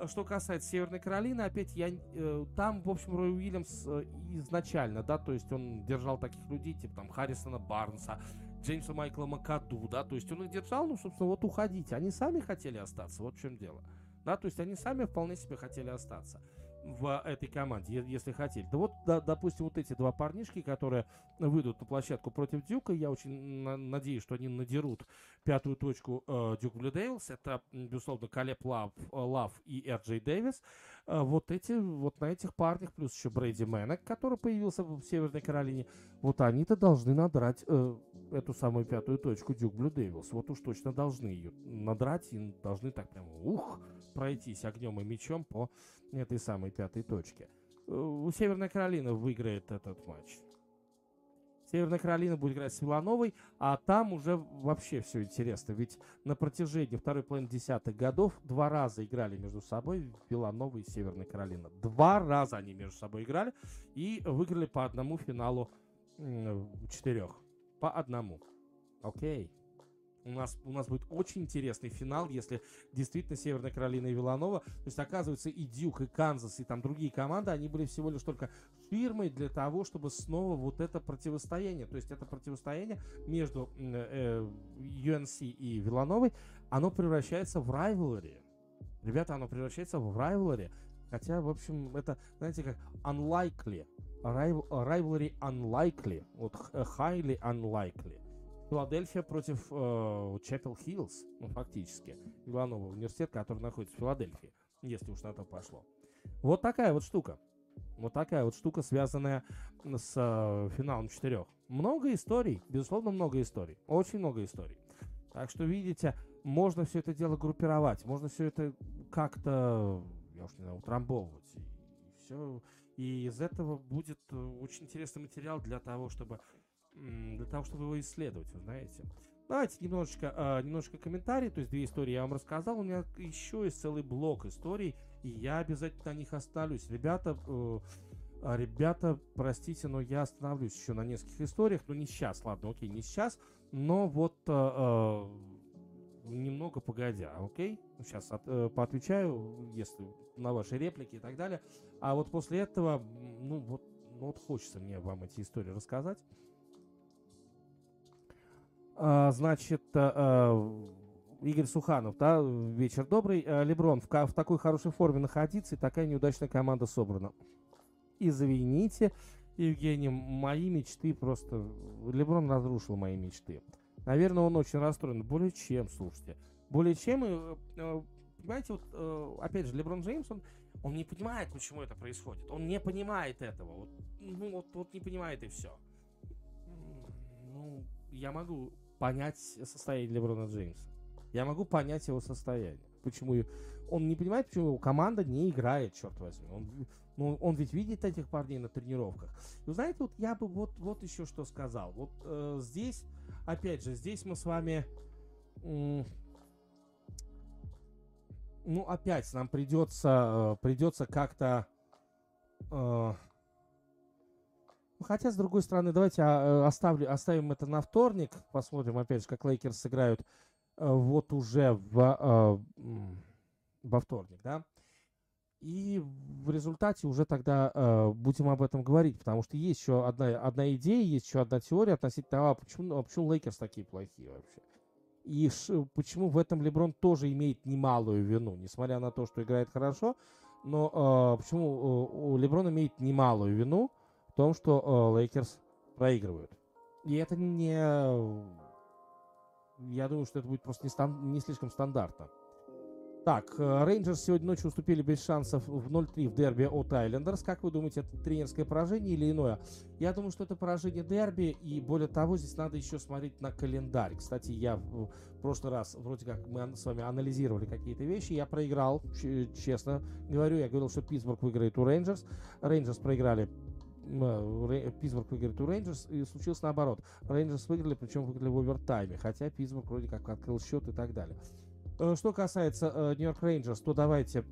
Что касается Северной Каролины, опять я э, там, в общем, Рой Уильямс э, изначально, да, то есть он держал таких людей, типа там Харрисона Барнса, Джеймса Майкла Макаду, да, то есть он их держал, ну, собственно, вот уходите. Они сами хотели остаться, вот в чем дело. Да, то есть они сами вполне себе хотели остаться в этой команде, если хотели. Да вот, да, допустим, вот эти два парнишки, которые выйдут на площадку против Дюка, я очень на- надеюсь, что они надерут пятую точку э, Дюк Блю Девилс. Это, безусловно, Калеб Лав, Лав и Эр Дэвис. Э, вот эти, вот на этих парнях, плюс еще Брейди Мэннек, который появился в Северной Каролине, вот они-то должны надрать э, эту самую пятую точку Дюк Блю Девилс. Вот уж точно должны ее надрать и должны так прям, ух, пройтись огнем и мечом по этой самой пятой точке. Э, Северной Каролины выиграет этот матч. Северная Каролина будет играть с Вилановой, а там уже вообще все интересно. Ведь на протяжении второй половины десятых годов два раза играли между собой Виланова и Северная Каролина. Два раза они между собой играли и выиграли по одному финалу четырех. По одному. Окей. У нас, у нас будет очень интересный финал, если действительно Северная Каролина и Виланова. То есть, оказывается, и Дюк, и Канзас, и там другие команды, они были всего лишь только фирмой для того, чтобы снова вот это противостояние, то есть это противостояние между э, UNC и Вилановой, оно превращается в rivalry. Ребята, оно превращается в rivalry. Хотя, в общем, это, знаете, как unlikely. Rivalry unlikely. Вот highly unlikely. Филадельфия против э, Чеппел Хиллз, ну, фактически. Иванова университет, который находится в Филадельфии, если уж на то пошло. Вот такая вот штука. Вот такая вот штука, связанная с э, финалом четырех. Много историй, безусловно, много историй. Очень много историй. Так что, видите, можно все это дело группировать, можно все это как-то, я уж не знаю, утрамбовывать. И все. И из этого будет э, очень интересный материал для того, чтобы для того, чтобы его исследовать, вы знаете. Давайте немножечко, э, немножечко комментарий, то есть две истории я вам рассказал, у меня еще есть целый блок историй, и я обязательно на них остановлюсь. Ребята, э, ребята, простите, но я остановлюсь еще на нескольких историях, но не сейчас, ладно, окей, не сейчас, но вот э, э, немного погодя, окей? Сейчас от, э, поотвечаю, если на ваши реплики и так далее. А вот после этого, ну вот, ну, вот хочется мне вам эти истории рассказать. А, значит, а, а, Игорь Суханов, да, вечер добрый. Леброн, в, в такой хорошей форме находиться, и такая неудачная команда собрана. Извините, Евгений, мои мечты просто... Леброн разрушил мои мечты. Наверное, он очень расстроен. Более чем, слушайте. Более чем, э, э, понимаете, вот, э, опять же, Леброн Джеймс, он, он не понимает, почему это происходит. Он не понимает этого. Вот, ну, вот, вот не понимает и все. Ну, я могу понять состояние Леброна Джеймса. Я могу понять его состояние. Почему он не понимает, почему его команда не играет, черт возьми. Он, ну, он ведь видит этих парней на тренировках. Вы знаете, вот я бы вот, вот еще что сказал. Вот э, здесь, опять же, здесь мы с вами... Э, ну, опять нам придется, э, придется как-то... Э, Хотя, с другой стороны, давайте а, э, оставлю, оставим это на вторник. Посмотрим, опять же, как Лейкерс сыграют э, вот уже в, э, во вторник, да. И в результате уже тогда э, будем об этом говорить, потому что есть еще одна, одна идея, есть еще одна теория относительно того, а почему, а почему Лейкерс такие плохие вообще. И ш, почему в этом Леброн тоже имеет немалую вину, несмотря на то, что играет хорошо, но э, почему э, у Леброна имеет немалую вину, том, что Лейкерс э, проигрывают. И это не... Я думаю, что это будет просто не, стан... не слишком стандартно. Так, э, Рейнджерс сегодня ночью уступили без шансов в 0-3 в дерби от Айлендерс. Как вы думаете, это тренерское поражение или иное? Я думаю, что это поражение дерби, и более того, здесь надо еще смотреть на календарь. Кстати, я в прошлый раз, вроде как мы с вами анализировали какие-то вещи, я проиграл, честно говорю, я говорил, что Питтсбург выиграет у Рейнджерс. Рейнджерс проиграли Питтсбург выиграет у Рейнджерс, и случилось наоборот. Рейнджерс выиграли, причем выиграли в овертайме, хотя Питтсбург вроде как открыл счет и так далее. Э, что касается Нью-Йорк Рейнджерс, то давайте,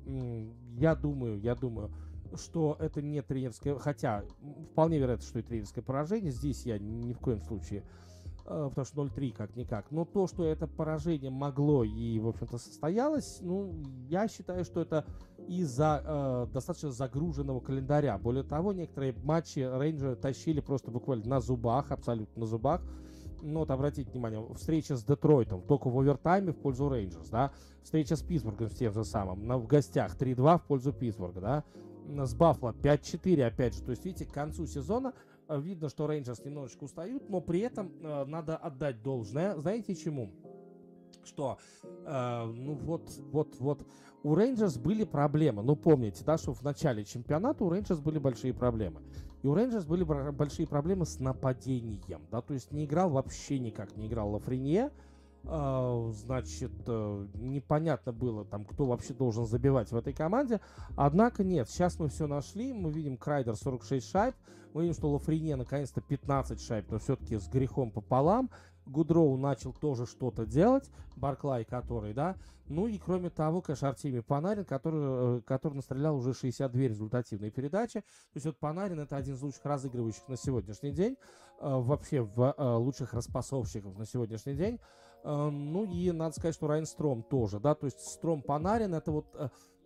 я думаю, я думаю, что это не тренерское, хотя вполне вероятно, что и тренерское поражение. Здесь я ни в коем случае Э, потому что 0-3 как-никак. Но то, что это поражение могло и, в общем-то, состоялось, ну, я считаю, что это из-за э, достаточно загруженного календаря. Более того, некоторые матчи Рейнджеры тащили просто буквально на зубах, абсолютно на зубах. Ну, вот обратите внимание, встреча с Детройтом только в овертайме в пользу Рейнджерс, да, встреча с Питтсбургом с тем же самым, на, в гостях 3-2 в пользу Питтсбурга, да, с Баффало 5-4, опять же, то есть, видите, к концу сезона Э, видно, что Рейнджерс немножечко устают, но при этом э, надо отдать должное. Знаете чему? Что, э, ну вот, вот, вот, у Рейнджерс были проблемы. Ну, помните, да, что в начале чемпионата у Рейнджерс были большие проблемы. И у Рейнджерс были большие проблемы с нападением, да, то есть не играл вообще никак, не играл Лафренье, значит, э, непонятно было там, кто вообще должен забивать в этой команде. Однако нет, сейчас мы все нашли, мы видим Крайдер 46 шайб, мы видим, что Лафренье наконец-то 15 шайб, но все-таки с грехом пополам. Гудроу начал тоже что-то делать, Барклай который, да. Ну и кроме того, конечно, Артемий Панарин, который, э, который настрелял уже 62 результативные передачи. То есть вот Панарин это один из лучших разыгрывающих на сегодняшний день, э, вообще в э, лучших распасовщиков на сегодняшний день. Ну и надо сказать, что Райан Стром тоже, да, то есть Стром Панарин это вот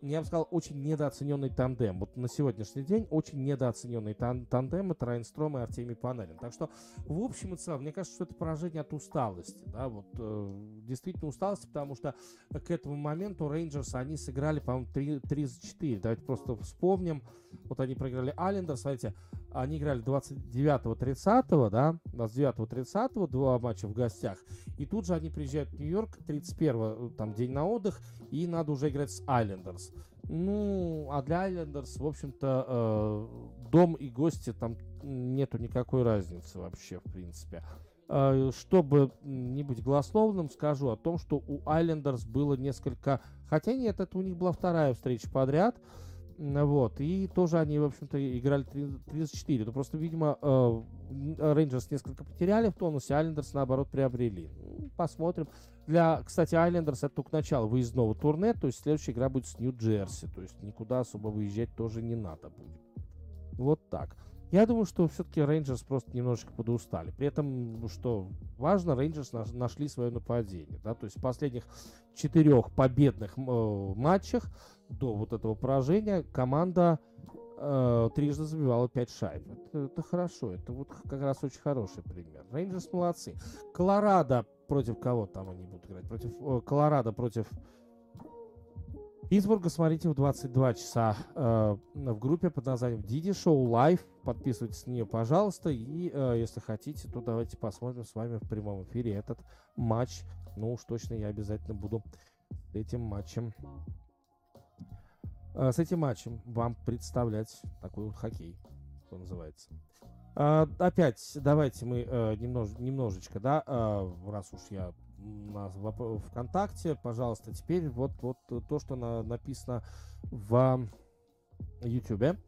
я бы сказал, очень недооцененный тандем. Вот на сегодняшний день очень недооцененный тан тандем это Райан Стром и Артемий Панарин. Так что, в общем и целом, мне кажется, что это поражение от усталости. Да, вот э, действительно усталости, потому что к этому моменту Рейнджерс, они сыграли, по-моему, 3, 3 за 4. Давайте просто вспомним. Вот они проиграли Аллендер, смотрите, они играли 29-30, да, 29-30, два матча в гостях. И тут же они приезжают в Нью-Йорк, 31 э, там день на отдых, и надо уже играть с Айлендерс. Ну, а для Айлендерс, в общем-то, э, дом и гости там нету никакой разницы вообще, в принципе. Э, чтобы не быть голословным, скажу о том, что у Айлендерс было несколько... Хотя нет, это у них была вторая встреча подряд. Вот, и тоже они, в общем-то, играли 34. Но просто, видимо, Рейнджерс э, несколько потеряли в тонусе, Айлендерс, наоборот, приобрели. Ну, посмотрим. Для, кстати, Айлендерс это только начало выездного турне, то есть следующая игра будет с Нью-Джерси, то есть никуда особо выезжать тоже не надо будет. Вот так. Я думаю, что все-таки Рейнджерс просто немножечко подустали. При этом, что важно, Рейнджерс нашли свое нападение. Да? То есть в последних четырех победных э, матчах до вот этого поражения команда э, трижды забивала 5 шайб. Это, это хорошо, это вот как раз очень хороший пример. Рейнджерс молодцы. Колорадо против кого там они будут играть? Против э, Колорадо против Питтсбурга смотрите в 22 часа э, в группе под названием Диди Шоу Лайв. Подписывайтесь на нее, пожалуйста. И э, если хотите, то давайте посмотрим с вами в прямом эфире этот матч. Ну уж точно я обязательно буду этим матчем э, с этим матчем вам представлять такой вот хоккей, что называется. Э, опять давайте мы э, немнож, немножечко, да, э, раз уж я на ВКонтакте, пожалуйста, теперь вот, вот то, что на, написано в YouTube.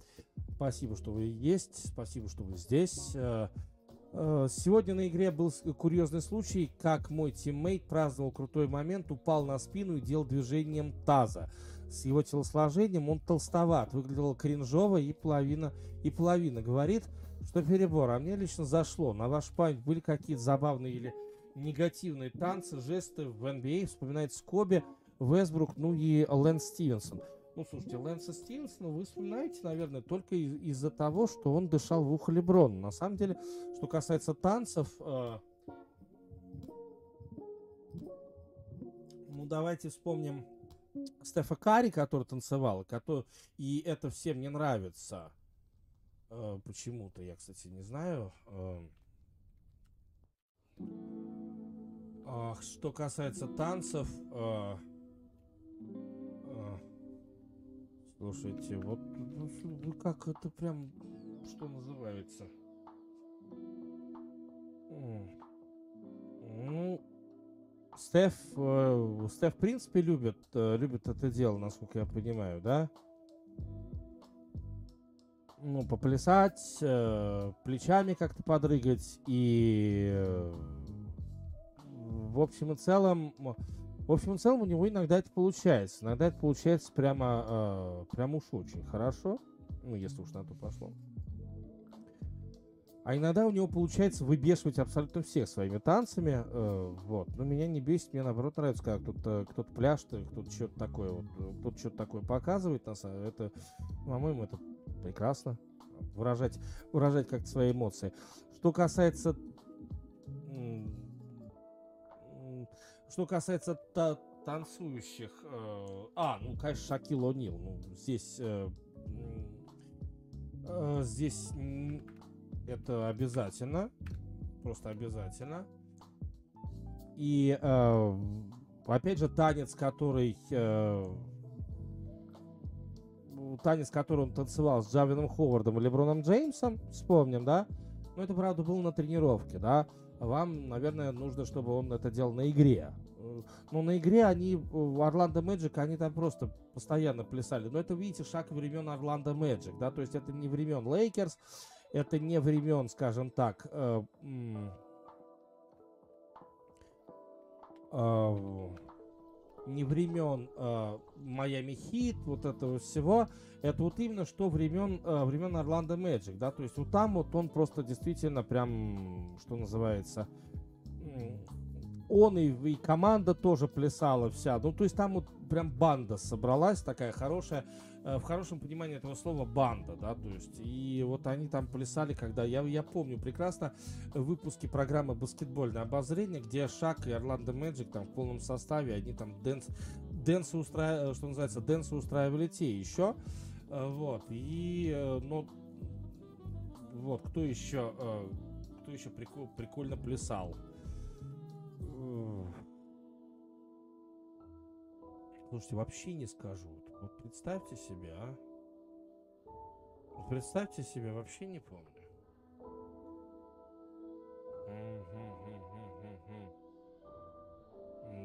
Спасибо, что вы есть, спасибо, что вы здесь. Э, э, сегодня на игре был курьезный случай, как мой тиммейт праздновал крутой момент, упал на спину и делал движением таза. С его телосложением он толстоват, выглядел кринжово и половина, и половина. Говорит, что перебор. А мне лично зашло. На ваш память были какие-то забавные или негативные танцы, жесты в NBA. А. Вспоминает Скоби, Весбрук, ну и Лэн Стивенсон. Ну, слушайте, Лэнса Стивенсона вы вспоминаете, наверное, только из- за того, что он дышал в ухо Леброна. На самом деле, что касается танцев, э, ну, давайте вспомним Стефа Карри, который танцевал, который... и это всем не нравится. Э, почему-то, я, кстати, не знаю. Э, а, что касается танцев, а, а, слушайте, вот ну, как это прям, что называется? Ну, Стеф, э, Стеф в принципе любит, э, любит это дело, насколько я понимаю, да? Ну, поплясать, э, плечами как-то подрыгать и в общем и целом, В общем, в целом у него иногда это получается. Иногда это получается прямо, э, прямо уж очень хорошо. Ну, если уж на то пошло. А иногда у него получается выбешивать абсолютно всех своими танцами. Э, вот. Но меня не бесит, мне наоборот нравится, когда кто-то кто пляшет, кто-то что-то такое, вот, кто-то что-то такое показывает. На самом Это, по-моему, это прекрасно. Выражать, выражать как-то свои эмоции. Что касается что касается та танцующих, э, а, ну, конечно, Шакил О'Нил, ну, здесь, э, э, здесь это обязательно, просто обязательно. И э, опять же танец, который э, танец, который он танцевал с Дуайтом Ховардом и Леброном Джеймсом, вспомним, да? Но это, правда, было на тренировке, да? Вам, наверное, нужно, чтобы он это делал на игре. Но на игре они, в Орландо Мэджик, они там просто постоянно плясали. Но это, видите, шаг времен Орландо Мэджик, да? То есть это не времен Лейкерс, это не времен, скажем так, э, э, не времен э, Майами Хит, вот этого всего. Это вот именно что времен, э, времен Орландо Мэджик, да, то есть вот там вот он просто действительно прям, что называется, он и, и команда тоже плясала вся. Ну, то есть там вот прям банда собралась такая хорошая. Э, в хорошем понимании этого слова банда, да, то есть, и вот они там плясали, когда, я, я помню прекрасно выпуски программы «Баскетбольное обозрение», где Шак и Орландо Мэджик там в полном составе, они там dance, дэнсы устраивали, что называется, дэнсы устраивали те еще, э, вот, и, э, ну, вот, кто еще, кто еще прикол, прикольно плясал? Слушайте, вообще не скажу. Вот представьте себе, а? Вот представьте себе, вообще не помню.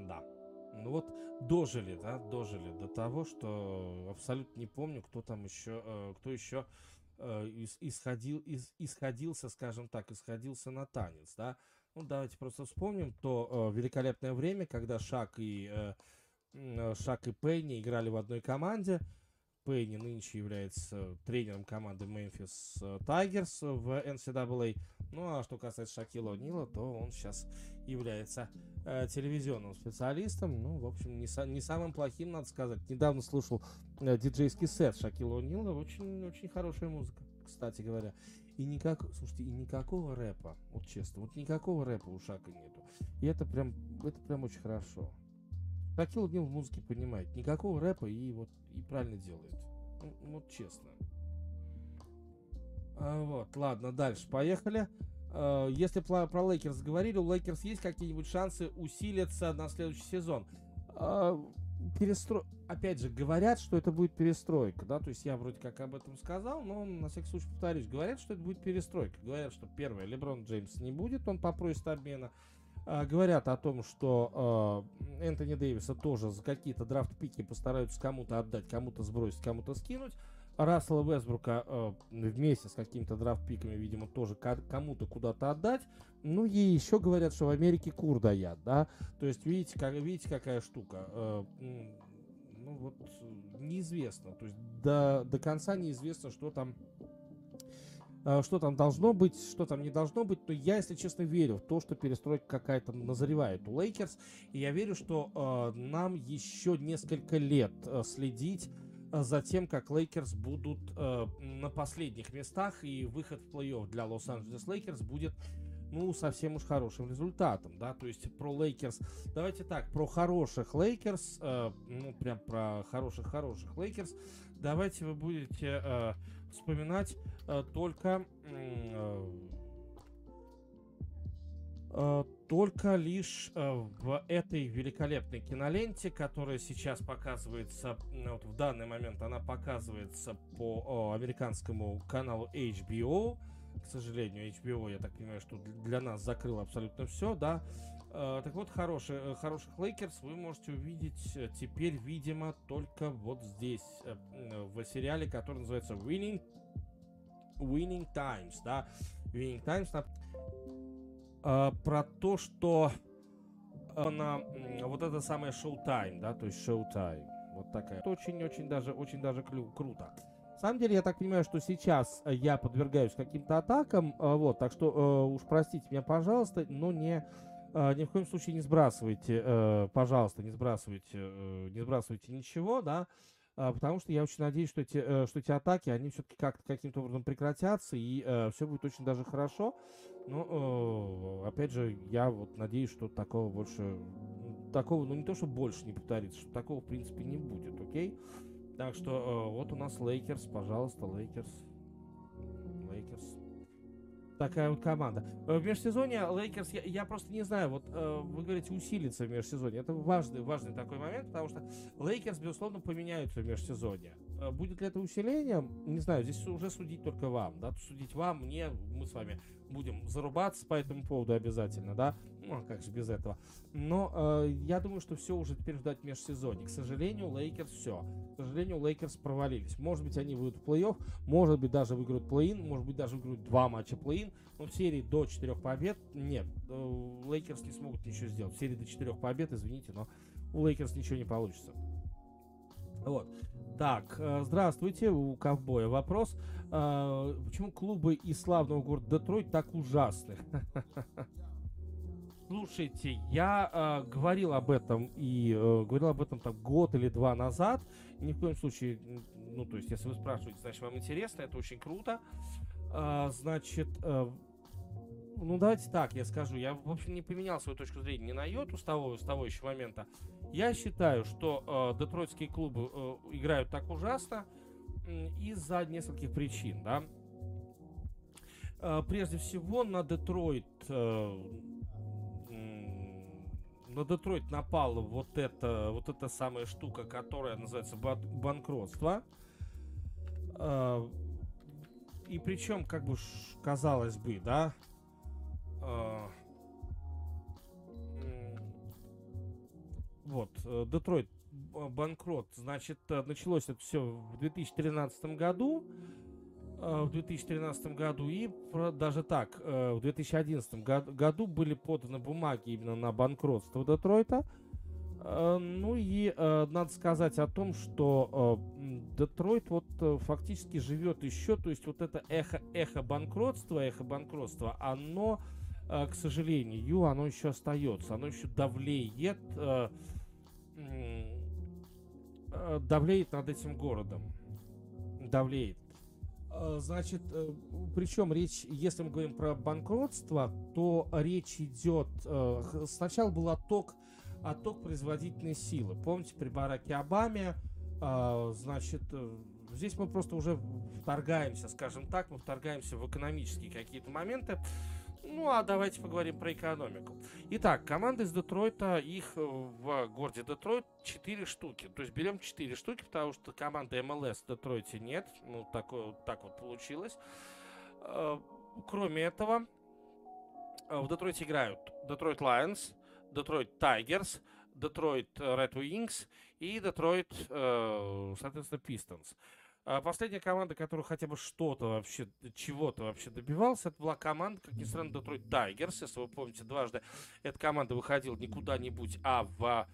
Да. Ну вот дожили, да, дожили до того, что абсолютно не помню, кто там еще, э, кто еще э, исходил, исходился, скажем так, исходился на танец, да. Ну давайте просто вспомним то э, великолепное время, когда Шак и Шак и Пенни играли в одной команде. Пенни нынче является тренером команды Memphis Tigers в NCAA. Ну а что касается Шакила Нила, то он сейчас является э, телевизионным специалистом. Ну, в общем, не, не самым плохим, надо сказать. Недавно слушал э, диджейский сет Шакила Нила. Очень, очень хорошая музыка, кстати говоря. И никак, слушайте, и никакого рэпа, вот честно, вот никакого рэпа у Шака нету. И это прям, это прям очень хорошо. Шакил Нил в музыке понимает. Никакого рэпа и вот и правильно делает. Ну, вот честно. А, вот, ладно, дальше поехали. А, если про Лейкерс говорили, у Лейкерс есть какие-нибудь шансы усилиться на следующий сезон? А, перестро... Опять же, говорят, что это будет перестройка, да, то есть я вроде как об этом сказал, но на всякий случай повторюсь, говорят, что это будет перестройка. Говорят, что первое, Леброн Джеймс не будет, он попросит обмена. А, говорят о том, что э, Энтони Дэвиса тоже за какие-то драфт-пики постараются кому-то отдать, кому-то сбросить, кому-то скинуть. Рассела Весбрука э, вместе с какими-то драфт-пиками, видимо, тоже кому-то куда-то отдать. Ну и еще говорят, что в Америке кур доят, да. То есть видите, как, видите какая штука. Э, ну вот неизвестно. То есть до, до конца неизвестно, что там а, что там должно быть, что там не должно быть, но я, если честно, верю в то, что перестройка какая-то назревает у Лейкерс, и я верю, что э, нам еще несколько лет э, следить за тем, как Лейкерс будут э, на последних местах, и выход в плей-офф для Лос-Анджелес Лейкерс будет ну, совсем уж хорошим результатом, да, то есть про Лейкерс, давайте так, про хороших Лейкерс, э, ну, прям про хороших-хороших Лейкерс, давайте вы будете э, вспоминать э, только э, э, только лишь э, в этой великолепной киноленте, которая сейчас показывается, вот в данный момент она показывается по американскому каналу HBO. К сожалению, HBO, я так понимаю, что для нас закрыл абсолютно все, да. Так вот, хороший, хороших Лейкерс вы можете увидеть теперь, видимо, только вот здесь, в сериале, который называется Winning Winning Times, да, Winning Times, э, про то, что на вот это самое шоу-тайм, да, то есть шоу-тайм. Вот такая. Очень-очень даже, очень даже клю, круто. На самом деле, я так понимаю, что сейчас я подвергаюсь каким-то атакам, вот, так что уж простите меня, пожалуйста, но не ни в коем случае не сбрасывайте, пожалуйста, не сбрасывайте, не сбрасывайте ничего, да, потому что я очень надеюсь, что эти, э, что эти атаки, они все-таки как-то каким-то образом прекратятся, и э, все будет очень даже хорошо. Но, э, опять же, я вот надеюсь, что такого больше, такого, ну не то, что больше не повторится, что такого, в принципе, не будет, окей? Так что вот у нас Лейкерс, пожалуйста, Лейкерс. Лейкерс такая вот команда. Э, в межсезонье Лейкерс, я, я просто не знаю, вот э, вы говорите усилиться в межсезонье. Это важный, важный такой момент, потому что Лейкерс, безусловно, поменяются в межсезонье. Э, будет ли это усилением? Не знаю, здесь уже судить только вам, да, судить вам, мне, мы с вами будем зарубаться по этому поводу обязательно, да, ну, а как же без этого. Но э, я думаю, что все уже теперь ждать межсезонье. К сожалению, Лейкерс все. К сожалению, Лейкерс провалились. Может быть, они выйдут в плей-офф, может быть, даже выиграют плей-ин, может быть, даже выиграют два матча плей-ин, но в серии до четырех побед нет. Э, Лейкерс не смогут ничего сделать. В серии до четырех побед, извините, но у Лейкерс ничего не получится. Вот. Так, э, здравствуйте, у ковбоя вопрос. Э, почему клубы из славного города Детройт так ужасны? Слушайте, я э, говорил об этом и э, говорил об этом там год или два назад. Ни в коем случае, ну, то есть, если вы спрашиваете, значит, вам интересно, это очень круто. Э, значит, э, ну, давайте так, я скажу. Я, в общем, не поменял свою точку зрения ни на йоту с того, с того еще момента. Я считаю, что э, детройтские клубы э, играют так ужасно э, из-за нескольких причин, да. Э, прежде всего, на Детройт э, на Детройт напала вот эта, вот эта самая штука, которая называется банкротство. А, и причем, как бы казалось бы, да, а, вот, э, Детройт банкрот, значит, э, началось это все в 2013 году. Э, в 2013 году и даже так, э, в 2011 году были поданы бумаги именно на банкротство Детройта. Э, ну и надо сказать о том, что Детройт вот фактически живет еще, то есть вот это эхо, эхо банкротства, эхо банкротства, оно, к сожалению, оно еще остается, оно еще давлеет, давлеет над этим городом, давлеет. Э, значит, э, причем речь, если мы говорим про банкротство, то речь идет... Э, сначала был отток, отток производительной силы. Помните, при Бараке Обаме, значит, здесь мы просто уже вторгаемся, скажем так, мы вторгаемся в экономические какие-то моменты. Ну, а давайте поговорим про экономику. Итак, команды из Детройта, их э, в городе Детройт 4 штуки. То есть берем 4 штуки, потому что команды МЛС в Детройте нет. Ну, такое, так вот получилось. Э, кроме этого, э, в Детройте играют Детройт Lions, Детройт Tigers, Детройт Red Wings и Детройт, соответственно, Pistons. А последняя команда, которая хотя бы что-то вообще, чего-то вообще добивалась, это была команда, как ни странно, Детройт Тайгерс. Если вы помните, дважды эта команда выходила не куда-нибудь, а в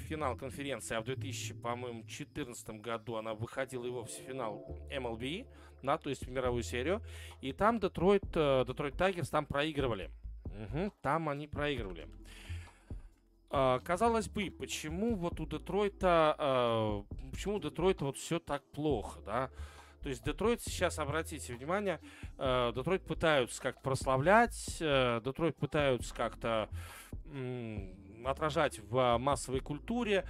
финал конференции, а в 2000, по-моему, 2014 году она выходила и вовсе в финал MLB, да, то есть в мировую серию. И там Детройт, Детройт Тайгерс там проигрывали. Угу, там они проигрывали. А, казалось бы, почему вот у Детройта, а, почему у Детройта вот все так плохо, да? То есть Детройт сейчас, обратите внимание, а, Детройт пытаются как-то прославлять, Детройт пытаются как-то отражать в массовой культуре,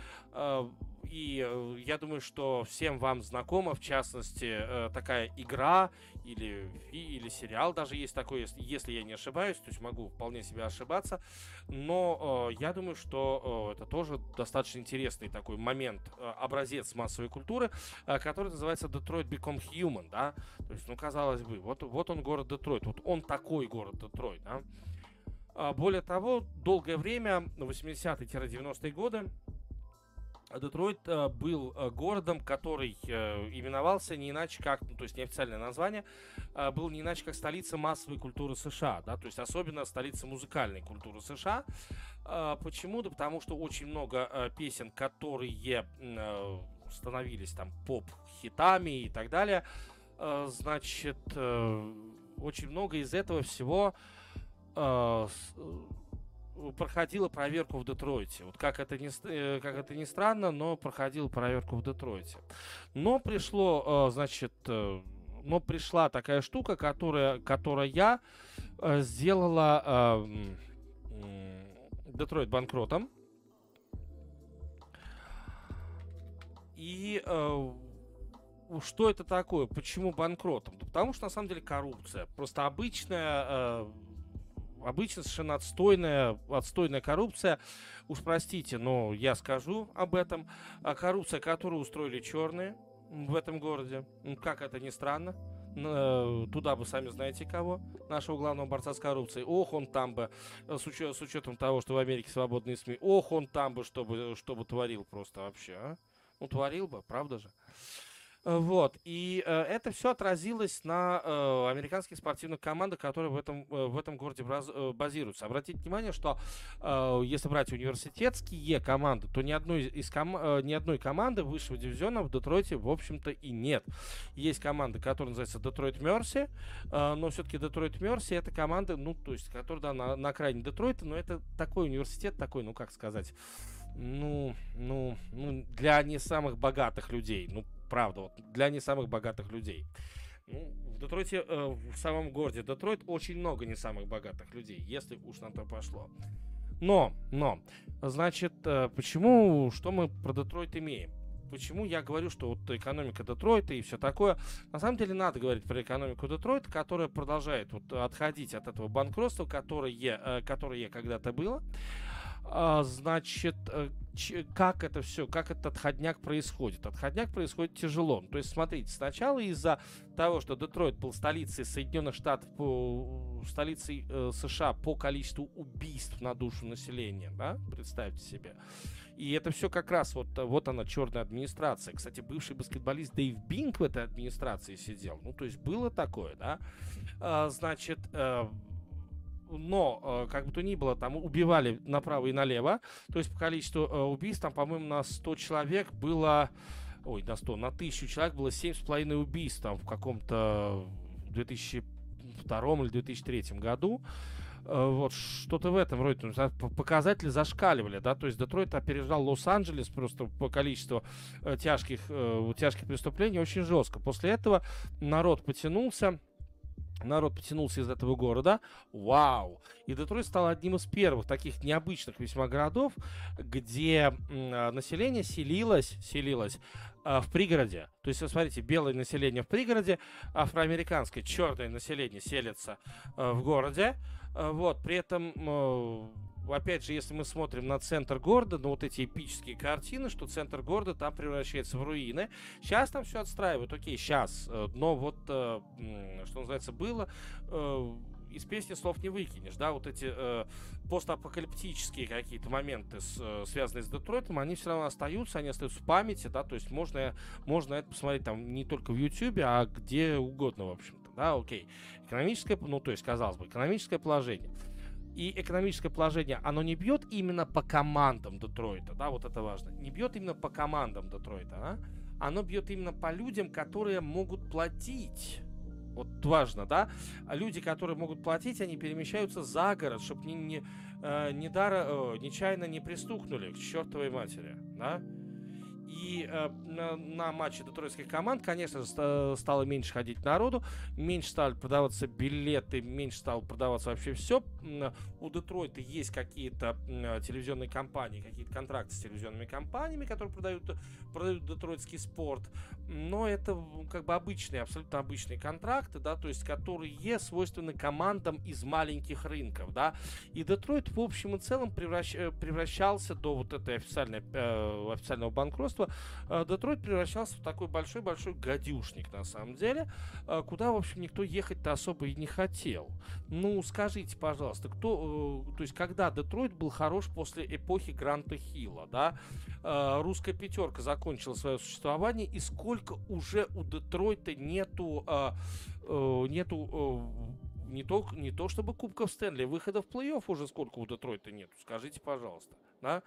и э, я думаю, что всем вам знакома, в частности, э, такая игра или, или сериал даже есть такой, если, если я не ошибаюсь, то есть могу вполне себе ошибаться, но э, я думаю, что это тоже достаточно интересный такой момент, образец массовой культуры, который называется Detroit Become Human, да, то есть, ну, казалось бы, вот, вот он город Детройт, вот он такой город Детройт, да. А более того, долгое время, 80-е-90-е годы, Детройт э, был э, городом, который э, именовался не иначе как, ну, то есть неофициальное название, был не иначе как столица массовой культуры США, да, то есть особенно столица музыкальной культуры США. Почему? Да потому что очень много песен, которые становились там поп-хитами и так далее, значит, э, очень много из этого всего проходила проверку в Детройте. Вот как это, не, э, как это ни странно, но проходила проверку в Детройте. Но пришло, э, значит, э, но пришла такая штука, которая, которая я сделала Детройт банкротом. И что это такое? Почему банкротом? потому что на самом деле коррупция. Просто обычная обычно совершенно отстойная, отстойная коррупция. Уж простите, но я скажу об этом. А коррупция, которую устроили черные в этом городе. Как это ни странно. Э, туда бы сами знаете кого, нашего главного борца с коррупцией. Ох, он там бы, э, с, учет, с учетом того, что в Америке свободные СМИ, ох, он там бы, чтобы, чтобы творил просто вообще, а? Ну, творил бы, правда же? Э, вот. И э, это все отразилось на э, американских спортивных командах, которые в этом, э, в этом городе баз, э, базируются. Обратите внимание, что э, если брать университетские команды, то ни одной, из ком, э, ни одной команды высшего дивизиона в Детройте, в общем-то, и нет. Есть команда, которая называется Детройт Мерси, э, но все-таки Детройт Мерси это команда, ну, то есть, которая да, на, на окраине Детройта, но это такой университет, такой, ну, как сказать, ну, ну, ну, для не самых богатых людей. Ну, правда, вот для не самых богатых людей. Ну, в Детройте, э, в самом городе Детройт очень много не самых богатых людей, если уж на то пошло. Но, но, значит, э, почему, что мы про Детройт имеем? Почему я говорю, что вот экономика Детройта и все такое? На самом деле надо говорить про экономику Детройта, которая продолжает вот отходить от этого банкротства, которое, э, которое когда-то было. А, значит, э, как это все, как этот отходняк происходит? Отходняк происходит тяжело. То есть, смотрите, сначала из-за того, что Детройт был столицей Соединенных Штатов, по, столицей э, США по количеству убийств на душу населения, да, представьте себе. И это все как раз вот, вот она, черная администрация. Кстати, бывший баскетболист Дэйв Бинк в этой администрации сидел. Ну, то есть было такое, да. А, значит, э, но, э, как бы то ни было, там убивали направо и налево. То есть по количеству э, убийств, там, по-моему, на 100 человек было... Ой, на 100, на 1000 человек было 7,5 убийств там в каком-то 2002 или 2003 году. Э, вот, что-то в этом роде. Показатели зашкаливали, да, то есть Детройт опережал Лос-Анджелес просто по количеству тяжких, тяжких преступлений очень жестко. После этого народ потянулся, народ потянулся из этого города. Вау! И Детройт стал одним из первых таких необычных весьма городов, где э, население селилось, селилось э, в пригороде. То есть, смотрите, белое население в пригороде, афроамериканское черное население селится э, в городе. Вот, при этом опять же, если мы смотрим на центр города, ну вот эти эпические картины, что центр города там превращается в руины. Сейчас там все отстраивают, окей, сейчас. Э, но вот, э, что называется, было э, из песни слов не выкинешь, да, вот эти э, постапокалиптические какие-то моменты, связанные с Детройтом, они все равно остаются, они остаются в памяти, да, то есть можно, можно это посмотреть там не только в Ютьюбе, а где угодно, в общем-то, да, окей. Экономическое, ну, то есть, казалось бы, экономическое положение и экономическое положение, оно не бьет именно по командам Детройта, да, вот это важно, не бьет именно по командам Детройта, а? оно бьет именно по людям, которые могут платить. Вот важно, да? Люди, которые могут платить, они перемещаются за город, чтобы не, не, э, не дара, э, нечаянно не пристукнули к чертовой матери, да? И э, на, на матче детройтских команд, конечно же, стало меньше ходить народу, меньше стали продаваться билеты, меньше стало продаваться вообще все. У Детройта есть какие-то телевизионные компании, какие-то контракты с телевизионными компаниями, которые продают, продают детройтский спорт. Но это как бы обычные, абсолютно обычные контракты, да, то есть которые свойственны командам из маленьких рынков, да. И Детройт в общем и целом превращ, э, превращался до вот этой официальной, э, официального банкротства банкротства, э, Детройт превращался в такой большой-большой гадюшник, на самом деле, э, куда, в общем, никто ехать-то особо и не хотел. Ну, скажите, пожалуйста, кто, то есть, когда Детройт был хорош после эпохи Гранта Хилла, да, русская пятерка закончила свое существование, и сколько уже у Детройта нету, нету не то, не то чтобы Кубков Стэнли, выхода в плей-офф уже сколько у Детройта нету, скажите, пожалуйста, да?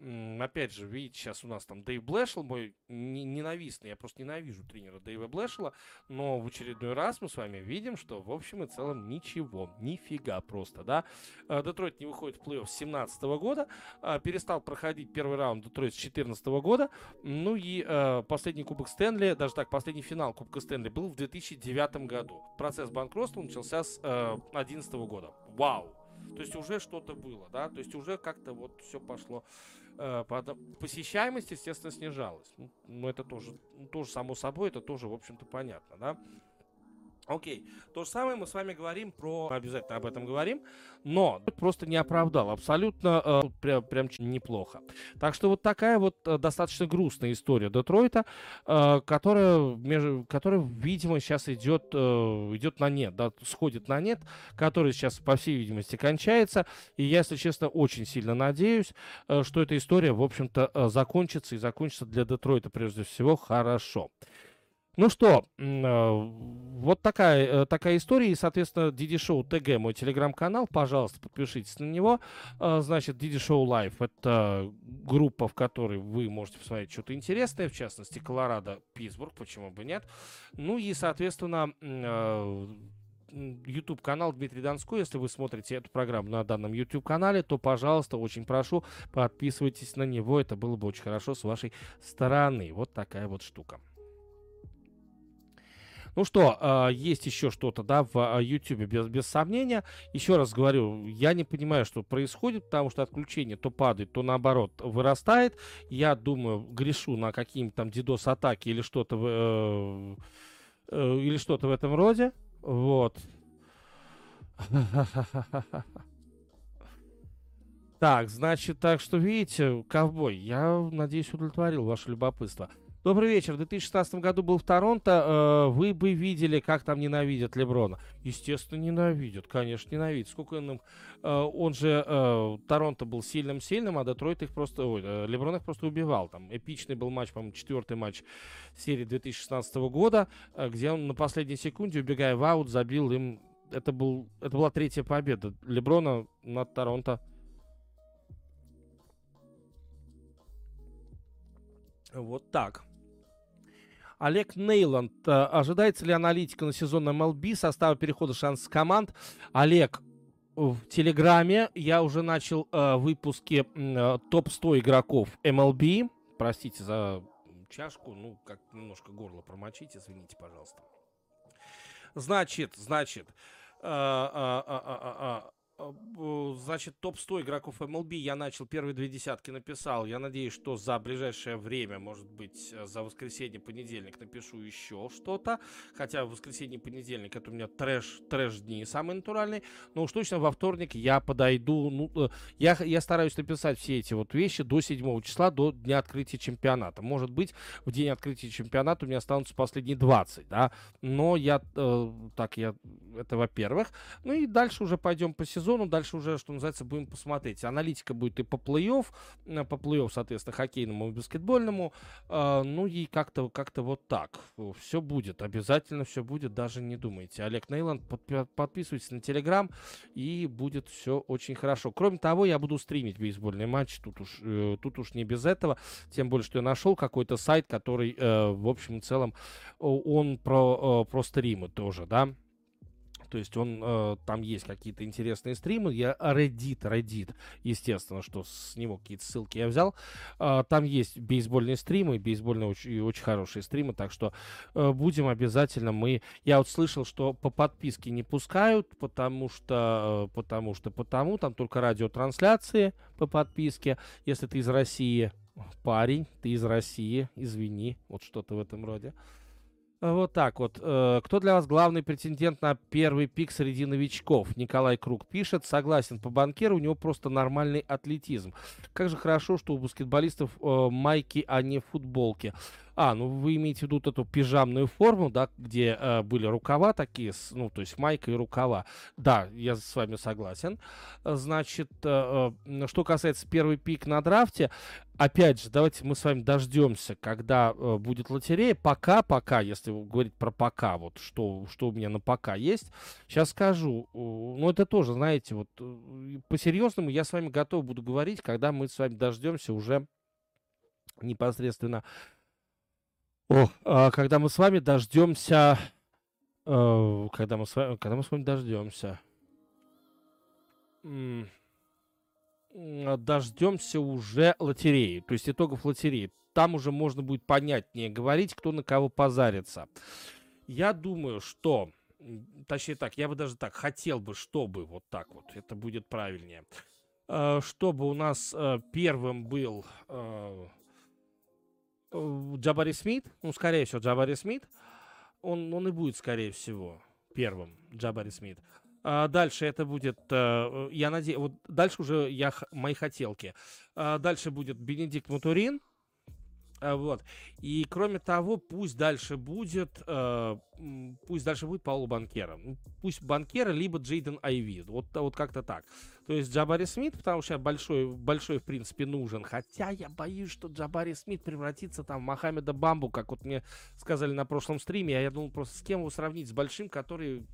Опять же, видите, сейчас у нас там Дэйв Блэшел, мой ненавистный, я просто ненавижу тренера Дэйва Блэшела, но в очередной раз мы с вами видим, что в общем и целом ничего, нифига просто, да. А, Детройт не выходит в плей-офф с 2017 года, а, перестал проходить первый раунд Детройт с 2014 года, ну и а, последний Кубок Стэнли, даже так, последний финал Кубка Стэнли был в 2009 году. Процесс банкротства начался с 2011 года. Вау! То есть уже что-то было, да, то есть уже как-то вот все пошло Э, посещаемость, естественно, снижалась. Ну, ну, это тоже, ну, тоже само собой, это тоже, в общем-то, понятно, да. Окей, то же самое мы с вами говорим про, обязательно об этом говорим, но просто не оправдал, абсолютно э, прям, прям неплохо. Так что вот такая вот э, достаточно грустная история Детройта, э, которая, между, которая, видимо, сейчас идет, э, идет на нет, да, сходит на нет, который сейчас, по всей видимости, кончается, и я, если честно, очень сильно надеюсь, э, что эта история, в общем-то, э, закончится, и закончится для Детройта, прежде всего, хорошо. Ну что, э, вот такая, э, такая история. И, соответственно, Диди Шоу ТГ, мой телеграм-канал. Пожалуйста, подпишитесь на него. Э, значит, Диди Шоу Лайв — это группа, в которой вы можете посмотреть что-то интересное, в частности, Колорадо, Питтсбург, почему бы нет. Ну и, соответственно, YouTube канал Дмитрий Донской. Если вы смотрите эту программу на данном YouTube канале, то, пожалуйста, очень прошу, подписывайтесь на него. Это было бы очень хорошо с вашей стороны. Вот такая вот штука. Ну что, а, есть еще что-то, да, в а, YouTube, без, без сомнения. Еще раз говорю, я не понимаю, что происходит, потому что отключение то падает, то наоборот вырастает. Я думаю, грешу на какие-нибудь там DDoS-атаки или что-то э, э, или что-то в этом роде. Вот. Так, значит, так что видите, ковбой, я надеюсь, удовлетворил ваше любопытство. Добрый вечер. В 2016 году был в Торонто. Э, вы бы видели, как там ненавидят Леброна. Естественно, ненавидят. Конечно, ненавидят. Сколько он им... Э, он же... Э, Торонто был сильным-сильным, а Детройт их просто... Ой, Леброн их просто убивал. Там эпичный был матч, по-моему, четвертый матч серии 2016 года, где он на последней секунде, убегая в аут, забил им... Это, был, это была третья победа Леброна над Торонто. Вот так. Олег Нейланд. Э, ожидается ли аналитика на сезон MLB, состава перехода шанс команд? Олег, в Телеграме я уже начал э, выпуски э, топ-100 игроков MLB. Простите за чашку, ну, как немножко горло промочить, извините, пожалуйста. Значит, значит, э, э, э, э, э, значит, топ-100 игроков MLB я начал, первые две десятки написал. Я надеюсь, что за ближайшее время, может быть, э, за воскресенье, понедельник напишу еще что-то. Хотя в воскресенье, понедельник это у меня трэш, трэш дни самый натуральный. Но уж точно во вторник я подойду. Ну, э, я, я стараюсь написать все эти вот вещи до 7 числа, до дня открытия чемпионата. Может быть, в день открытия чемпионата у меня останутся последние 20, да. Но я, э, так, я, это во-первых. Ну и дальше уже пойдем по сезону сезону. Дальше уже, что называется, будем посмотреть. Аналитика будет и по плей-офф, э, по плей-офф, соответственно, хоккейному и баскетбольному. Э, ну и как-то как вот так. Все будет, обязательно все будет, даже не думайте. Олег Нейланд, подписывайтесь на Телеграм, и будет все очень хорошо. Кроме того, я буду стримить бейсбольный матч, тут уж, э, тут уж не без этого. Тем более, что я нашел какой-то сайт, который, в общем и целом, он про, про стримы тоже, да, то есть он, э, там есть какие-то интересные стримы. Я Reddit, Reddit, естественно, что с него какие-то ссылки я взял. Э, там есть бейсбольные стримы, бейсбольные очень, очень хорошие стримы, так что э, будем обязательно мы... Я вот слышал, что по подписке не пускают, потому что, э, потому что, потому, там только радиотрансляции по подписке, если ты из России, парень, ты из России, извини, вот что-то в этом роде. Э, вот так вот. Э, кто для вас главный претендент на первый пик среди новичков? Николай Круг пишет. Согласен, по банкиру у него просто нормальный атлетизм. Как же хорошо, что у баскетболистов э, майки, а не футболки. А, ну вы имеете в виду вот эту пижамную форму, да, где э, были рукава такие, ну, то есть майка и рукава. Да, я с вами согласен. Значит, э, э, что касается первый пик на драфте, опять же, давайте мы с вами дождемся, когда э, будет лотерея. Пока, пока, если говорить про пока, вот что, что у меня на пока есть, сейчас скажу. Ну, это тоже, знаете, вот э, по-серьезному я с вами готов буду говорить, когда мы с вами дождемся уже непосредственно о, а когда мы с вами дождемся... Э, когда, мы с вами, когда мы с вами дождемся... Дождемся уже лотереи, то есть итогов лотереи. Там уже можно будет понятнее говорить, кто на кого позарится. Я думаю, что... Точнее так, я бы даже так хотел бы, чтобы вот так вот, это будет правильнее. Э, чтобы у нас э, первым был э, Джабари Смит, ну, скорее всего, Джабари Смит, он, он и будет, скорее всего, первым Джабари Смит. А дальше это будет, э, я надеюсь, вот дальше уже я, мои хотелки. А дальше будет Бенедикт Мутурин, а, вот. И кроме того, пусть дальше будет, э, пусть дальше будет Пауло Банкера. Ну, пусть Банкера, либо Джейден Айви. Вот, вот как-то так. То есть Джабари Смит, потому что большой, большой, в принципе, нужен. Хотя я боюсь, что Джабари Смит превратится там в Мохаммеда Бамбу, как вот мне сказали на прошлом стриме. А я думал просто с кем его сравнить, с большим, который,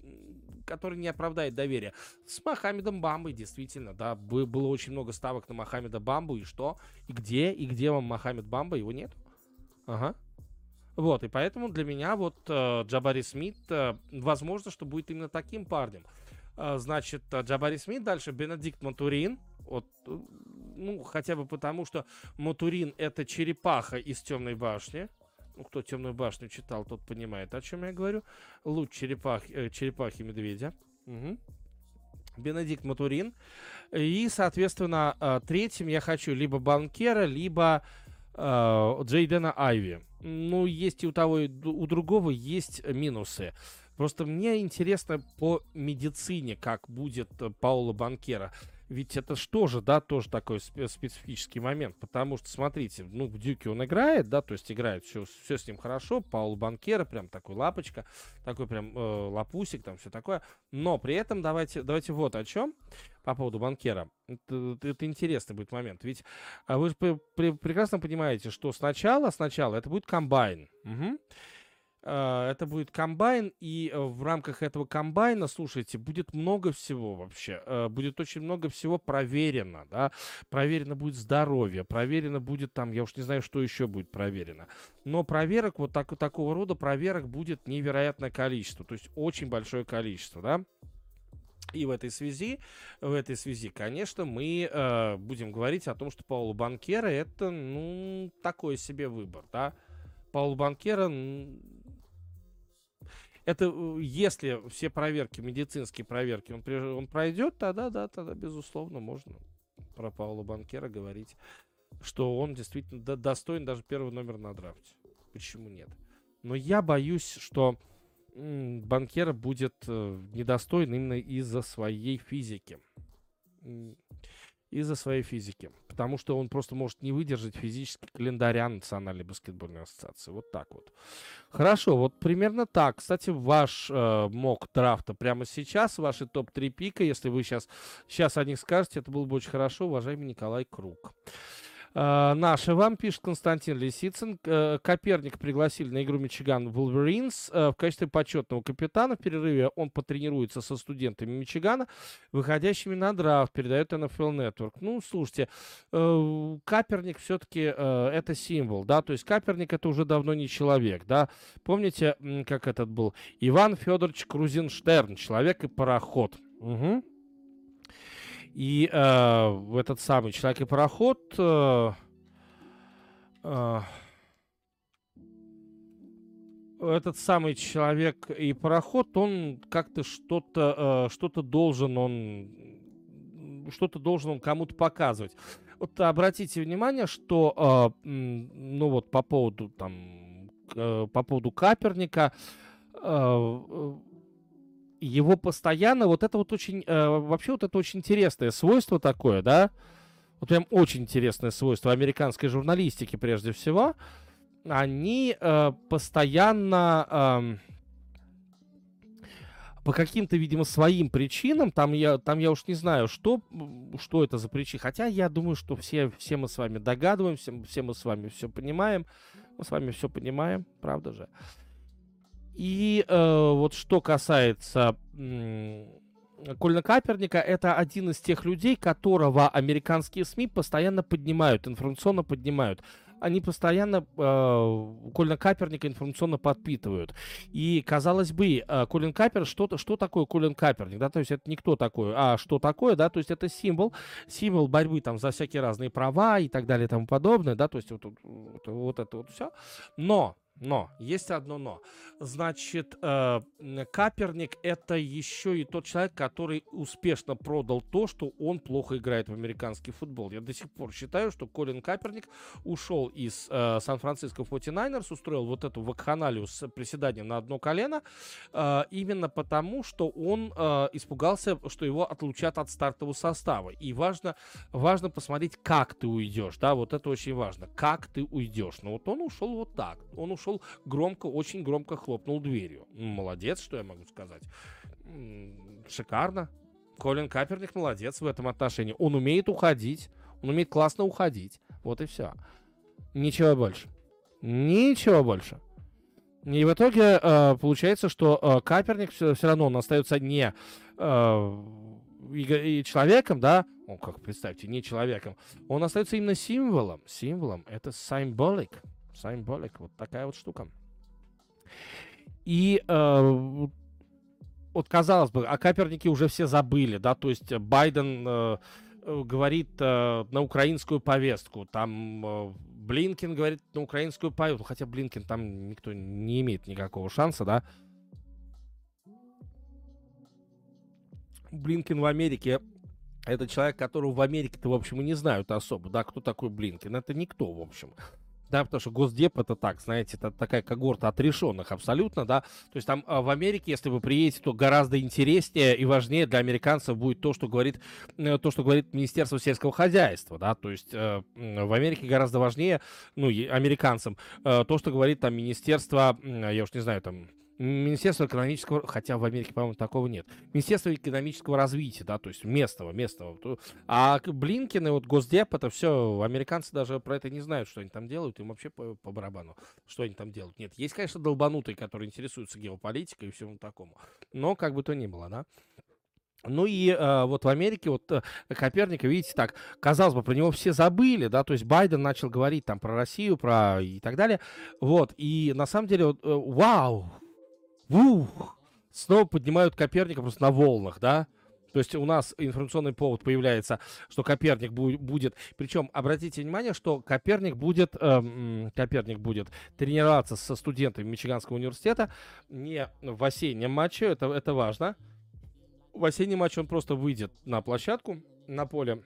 который не оправдает доверия. С Мохаммедом Бамбой, действительно, да. Было очень много ставок на Мохаммеда Бамбу. И что? И где? И где вам Мохаммед Бамба? Его нет? Ага. Вот, и поэтому для меня вот э, Джабари Смит, э, возможно, что будет именно таким парнем. Э, значит, э, Джабари Смит, дальше Бенедикт Матурин. Вот, ну, хотя бы потому, что Матурин это черепаха из темной башни. Ну, кто темную башню читал, тот понимает, о чем я говорю. Луч черепах, э, черепахи медведя. Угу. Бенедикт Матурин. И, соответственно, э, третьим я хочу либо Банкера, либо э, Джейдена Айви. Ну, есть и у того, и у другого есть минусы. Просто мне интересно по медицине, как будет э, Паула Банкера. Ведь это что же, да, тоже такой специфический момент. Потому что, смотрите, ну, в Дюке он играет, да, то есть играет, все, все с ним хорошо. Паул Банкера, прям такой лапочка, такой прям э, лапусик, там все такое. Но при этом давайте, давайте вот о чем по поводу банкера. Это, это интересный будет момент. Ведь а вы же прекрасно понимаете, что сначала, сначала это будет комбайн. Угу. А, это будет комбайн, и э, в рамках этого комбайна, слушайте, будет много всего вообще. Э, будет очень много всего проверено, да. Проверено будет здоровье, проверено будет там, я уж не знаю, что еще будет проверено. Но проверок, вот так, такого рода проверок будет невероятное количество, то есть очень большое количество, да. И в этой связи, в этой связи, конечно, мы э, будем говорить о том, что Пауло Банкера это, ну, такой себе выбор, да. Пауло Банкера это э, если все проверки, медицинские проверки, он, он пройдет, тогда, да, тогда, безусловно, можно про Паула Банкера говорить, что он действительно достоин даже первого номера на драфте. Почему нет? Но я боюсь, что Банкера будет э, недостоин именно из-за своей физики из-за своей физики. Потому что он просто может не выдержать физически календаря Национальной баскетбольной ассоциации. Вот так вот. Хорошо, вот примерно так. Кстати, ваш э, мок драфта прямо сейчас, ваши топ-3 пика, если вы сейчас, сейчас о них скажете, это было бы очень хорошо, уважаемый Николай Круг. Uh, наши вам, пишет Константин Лисицын. Uh, Коперник пригласили на игру Мичиган Wolverines uh, в качестве почетного капитана. В перерыве он потренируется со студентами Мичигана, выходящими на драфт, передает NFL Network. Ну, слушайте, Каперник все-таки это символ, да, то есть Каперник это уже давно не человек, да. Помните, как этот был? Иван Федорович Крузенштерн, человек и пароход. Угу. И э, этот самый человек и пароход э, э, этот самый человек и пароход, он как-то что-то э, что-то должен он что-то должен он кому-то показывать. Вот обратите внимание, что э, ну вот по поводу там э, по поводу Каперника. Э, его постоянно, вот это вот очень, вообще вот это очень интересное свойство такое, да, вот прям очень интересное свойство американской журналистики прежде всего, они постоянно по каким-то, видимо, своим причинам, там я, там я уж не знаю, что, что это за причины, хотя я думаю, что все, все мы с вами догадываемся, все мы с вами все понимаем, мы с вами все понимаем, правда же. И э, вот что касается Кольна Каперника, это один из тех людей, которого американские СМИ постоянно поднимают, информационно поднимают они постоянно э, Колина Каперника информационно подпитывают. И, казалось бы, э, Колин Капер, что, что такое Колин Каперник, да, то есть это никто такой, а что такое, да, то есть это символ, символ борьбы там за всякие разные права и так далее и тому подобное, да, то есть вот, вот, вот это вот все. Но но, есть одно но. Значит, э, Каперник это еще и тот человек, который успешно продал то, что он плохо играет в американский футбол. Я до сих пор считаю, что Колин Каперник ушел из э, Сан-Франциско 49ers, устроил вот эту вакханалию с приседанием на одно колено, э, именно потому, что он испугался, что его отлучат от стартового состава. И важно, важно посмотреть, как ты уйдешь, да, вот это очень важно, как ты уйдешь. Но вот он ушел вот так, он ушел ушел, громко, очень громко хлопнул дверью. Молодец, что я могу сказать. Шикарно. Колин Каперник молодец в этом отношении. Он умеет уходить, он умеет классно уходить. Вот и все. Ничего больше. Ничего больше. И в итоге э, получается, что э, Каперник все, все равно он остается не э, и, и человеком, да, ну как представьте, не человеком, он остается именно символом. Символом это symbolic. Symbolic, вот такая вот штука. И э, вот казалось бы, о Капернике уже все забыли, да, то есть Байден э, э, говорит э, на украинскую повестку, там э, Блинкин говорит на украинскую повестку, хотя Блинкин там никто не имеет никакого шанса, да. Блинкин в Америке это человек, которого в Америке-то, в общем, и не знают особо, да, кто такой Блинкин. Это никто, в общем да, потому что Госдеп это так, знаете, это такая когорта отрешенных абсолютно, да, то есть там а, в Америке, если вы приедете, то гораздо интереснее и важнее для американцев будет то, что говорит, э, то, что говорит Министерство сельского хозяйства, да, то есть э, в Америке гораздо важнее, ну, американцам, э, то, что говорит там Министерство, я уж не знаю, там, Министерство экономического, хотя в Америке, по-моему, такого нет. Министерство экономического развития, да, то есть местного, местного. А Блинкин и вот Госдеп, это все, американцы даже про это не знают, что они там делают, им вообще по, по барабану, что они там делают. Нет, есть, конечно, долбанутые, которые интересуются геополитикой и всему такому, но как бы то ни было, да. Ну и э, вот в Америке вот э, Коперника, видите, так, казалось бы, про него все забыли, да, то есть Байден начал говорить там про Россию, про и так далее, вот, и на самом деле, вот, э, вау, ух, снова поднимают Коперника просто на волнах, да? То есть у нас информационный повод появляется, что Коперник будет, причем обратите внимание, что Коперник будет, э, Коперник будет тренироваться со студентами Мичиганского университета не в осеннем матче, это, это важно. В осеннем матче он просто выйдет на площадку, на поле,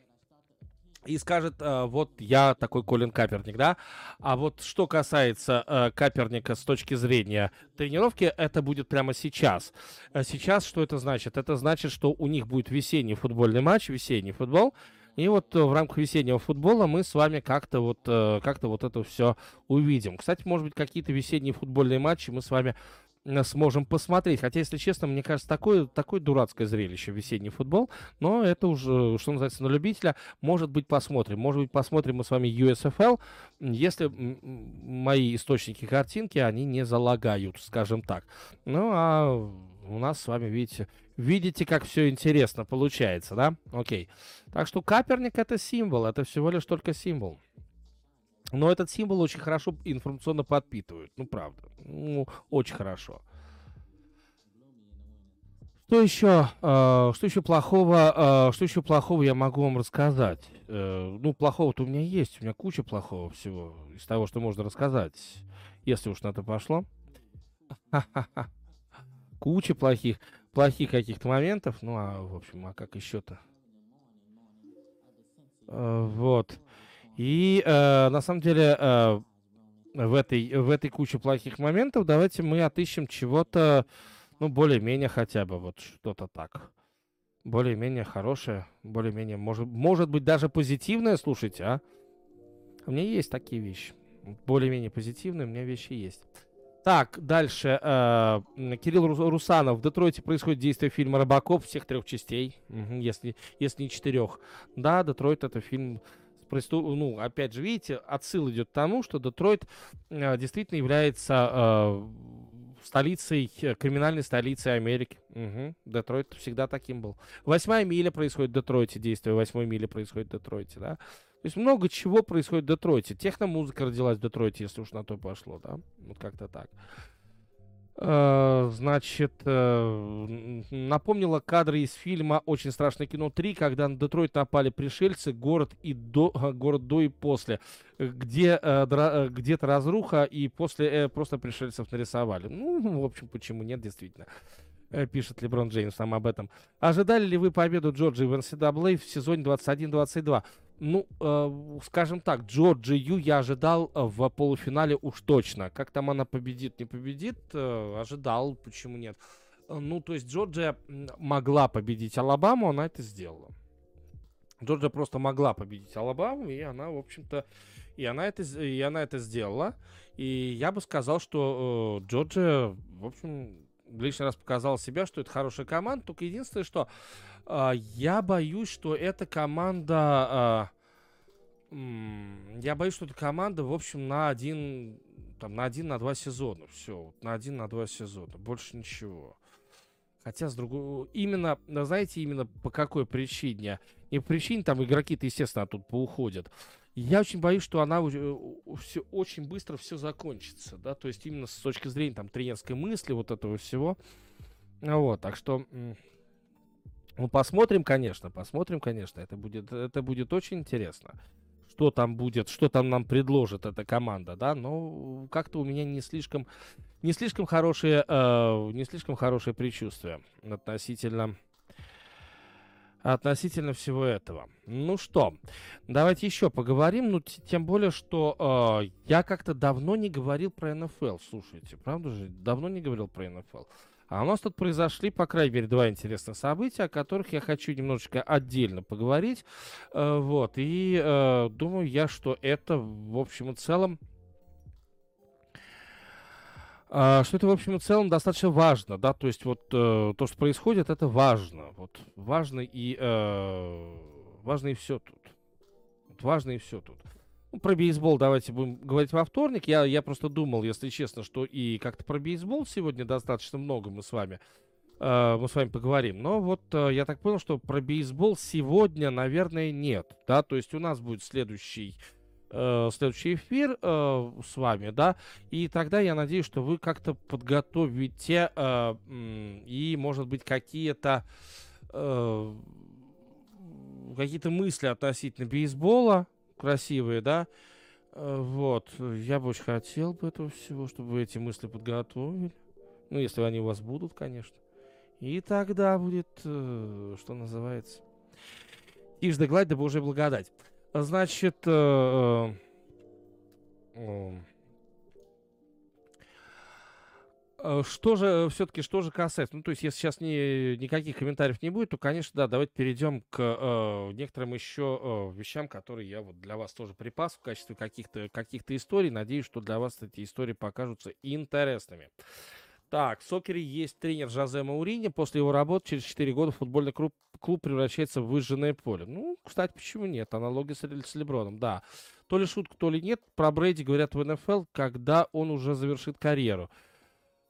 и скажет, э, вот я такой Колин Каперник, да. А вот что касается э, Каперника с точки зрения тренировки, это будет прямо сейчас. Э, сейчас что это значит? Это значит, что у них будет весенний футбольный матч, весенний футбол. И вот в рамках весеннего футбола мы с вами как-то вот, как-то вот это все увидим. Кстати, может быть, какие-то весенние футбольные матчи мы с вами сможем посмотреть. Хотя, если честно, мне кажется, такое, такое дурацкое зрелище весенний футбол. Но это уже, что называется, на любителя. Может быть, посмотрим. Может быть, посмотрим мы с вами USFL, если мои источники картинки, они не залагают, скажем так. Ну, а у нас с вами, видите, видите, как все интересно получается, да? Окей. Так что Каперник это символ, это всего лишь только символ. Но этот символ очень хорошо информационно подпитывают. Ну, правда. Ну, очень хорошо. Что еще, э, что еще плохого, э, что еще плохого я могу вам рассказать? Э, ну, плохого-то у меня есть, у меня куча плохого всего из того, что можно рассказать, если уж на это пошло. Куча плохих, плохих каких-то моментов. Ну, а, в общем, а как еще-то? Э, вот. И э, на самом деле, э, в этой, в этой куче плохих моментов, давайте мы отыщем чего-то, ну, более-менее хотя бы вот что-то так. Более-менее хорошее, более-менее, может, может быть, даже позитивное, слушайте, а? У меня есть такие вещи. Более-менее позитивные у меня вещи есть. Так, дальше. Э, Кирилл Русанов. В Детройте происходит действие фильма «Робокоп» всех трех частей, если, если не четырех. Да, Детройт — это фильм ну, опять же, видите, отсыл идет к тому, что Детройт э, действительно является э, столицей, э, криминальной столицей Америки. Угу. Детройт всегда таким был. Восьмая миля происходит в Детройте, действие восьмой мили происходит в Детройте, да. То есть много чего происходит в Детройте. Техномузыка родилась в Детройте, если уж на то пошло, да. Вот как-то так. Э, значит, э, напомнила кадры из фильма «Очень страшное кино 3», когда на Детройт напали пришельцы, город, и до, город до и после, где э, где-то разруха, и после просто пришельцев нарисовали. Ну, в общем, почему нет, действительно пишет Леброн Джеймс сам об этом. Ожидали ли вы победу Джорджии в NCAA в сезоне 21-22? Ну, э, скажем так, Джорджию я ожидал э, в полуфинале уж точно. Как там она победит, не победит, э, ожидал, почему нет. Э, ну, то есть Джорджия могла победить Алабаму, она это сделала. Джорджия просто могла победить Алабаму, и она, в общем-то, и она это, и она это сделала. И я бы сказал, что э, Джорджия, в общем, лишний раз показала себя, что это хорошая команда. Только единственное, что я боюсь, что эта команда... А, я боюсь, что эта команда, в общем, на один, там, на один, на два сезона. Все, на один, на два сезона. Больше ничего. Хотя, с другой... Именно, знаете, именно по какой причине? Не по причине, там, игроки-то, естественно, тут поуходят. Я очень боюсь, что она все очень быстро все закончится, да, то есть именно с точки зрения там тренерской мысли, вот этого всего. Вот, так что ну, посмотрим, конечно, посмотрим, конечно. Это будет, это будет очень интересно. Что там будет, что там нам предложит эта команда, да, но как-то у меня не слишком, не слишком хорошие, э, не слишком хорошие предчувствия относительно, относительно всего этого. Ну что, давайте еще поговорим, ну, тем более, что э, я как-то давно не говорил про НФЛ, слушайте, правда же, давно не говорил про НФЛ. А у нас тут произошли, по крайней мере, два интересных события, о которых я хочу немножечко отдельно поговорить. Э, вот, и э, думаю я, что это, в общем и целом, э, что это, в общем и целом, достаточно важно, да, то есть вот э, то, что происходит, это важно, вот, важно и, э, важно и все тут, вот, важно и все тут. Ну, про бейсбол давайте будем говорить во вторник. Я, я просто думал, если честно, что и как-то про бейсбол сегодня достаточно много мы с вами э, мы с вами поговорим. Но вот э, я так понял, что про бейсбол сегодня, наверное, нет. Да, то есть у нас будет следующий э, следующий эфир э, с вами, да, и тогда я надеюсь, что вы как-то подготовите э, и, может быть, какие-то э, какие-то мысли относительно бейсбола, красивые, да. Э, вот, я бы очень хотел бы этого всего, чтобы вы эти мысли подготовили. Ну, если они у вас будут, конечно. И тогда будет, э, что называется, ишь да гладь, да Божья благодать. Значит, э, Э, что же, э, все-таки, что же касается, ну, то есть, если сейчас не, никаких комментариев не будет, то, конечно, да, давайте перейдем к э, некоторым еще э, вещам, которые я вот для вас тоже припас в качестве каких-то каких историй. Надеюсь, что для вас эти истории покажутся интересными. Так, в Сокере есть тренер Жозе Маурини. После его работы через 4 года футбольный клуб, клуб превращается в выжженное поле. Ну, кстати, почему нет? Аналогия с, с Леброном, да. То ли шутка, то ли нет. Про Брейди говорят в НФЛ, когда он уже завершит карьеру.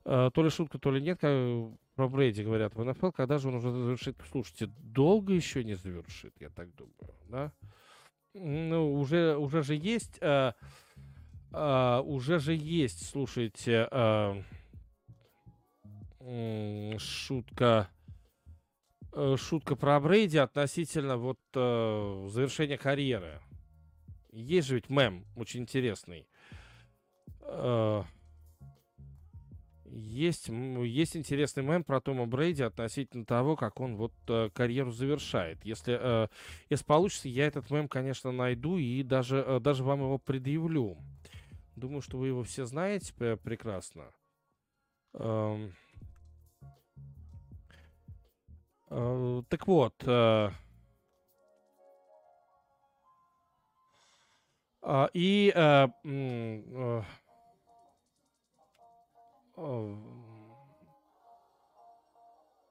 Э, то ли шутка, то ли нет, как про Брейди говорят в НФЛ, когда же он уже завершит? Слушайте, долго еще не завершит, я так думаю, да? Ну, уже, уже же есть, э, э, уже же есть, слушайте, э, шутка, э, шутка про Брейди относительно вот э, завершения карьеры. Есть же ведь мем очень интересный. Э, есть, есть интересный мем про Тома Брейди относительно того, как он вот э, карьеру завершает. Если, э, если получится, я этот мем, конечно, найду и даже, э, даже вам его предъявлю. Думаю, что вы его все знаете прекрасно. Эм, э, так вот, э, а, и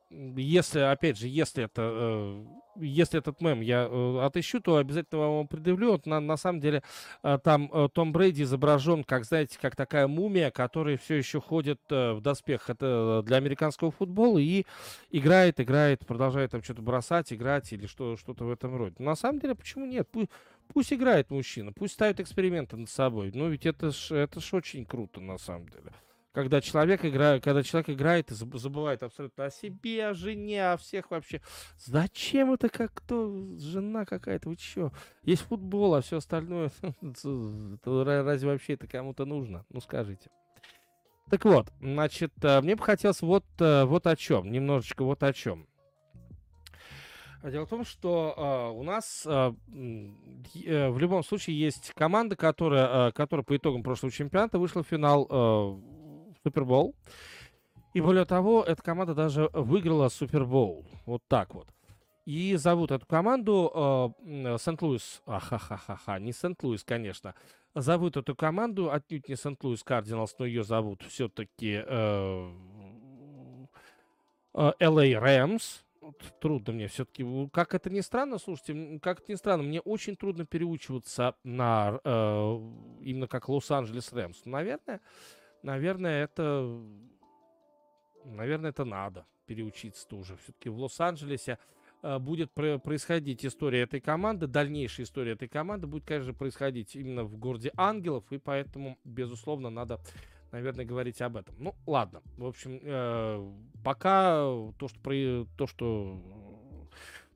если, опять же, если это если этот мем я э, отыщу, то обязательно вам предъявлю. На, на самом деле э, там э, Том Брейди изображен, как, знаете, как такая мумия, которая все еще ходит э, в доспехах. Это для американского футбола и играет, играет, продолжает там что-то бросать, играть или что, что-то в этом роде. Но на самом деле, почему нет? Пусть, пусть играет мужчина, пусть ставит эксперименты над собой. Ну, ведь это ж, это ж очень круто, на самом деле когда человек играет, когда человек играет и забывает абсолютно о себе, о жене, о всех вообще. Зачем это как кто? Жена какая-то, вы чё? Есть футбол, а все остальное, разве вообще это кому-то нужно? Ну, скажите. Так вот, значит, э, мне бы хотелось вот, э, вот о чем, немножечко вот о чем. Дело в том, что э, у нас э, э, в любом случае есть команда, которая, э, которая по итогам прошлого чемпионата вышла в финал э, Супербол. И более того, эта команда даже выиграла Супербол. Вот так вот. И зовут эту команду э, Сент-Луис. Ахахахаха, не Сент-Луис, конечно. Зовут эту команду отнюдь не Сент-Луис Кардиналс, но ее зовут все-таки э, э, LA Rams. Вот, трудно мне все-таки. Как это ни странно, слушайте, как это ни странно, мне очень трудно переучиваться на э, именно как Лос-Анджелес Рэмс. Наверное, наверное, это, наверное, это надо переучиться тоже. Все-таки в Лос-Анджелесе э, будет происходить история этой команды, дальнейшая история этой команды будет, конечно, происходить именно в городе Ангелов, и поэтому, безусловно, надо, наверное, говорить об этом. Ну, ладно. В общем, э, пока то, что, то, что,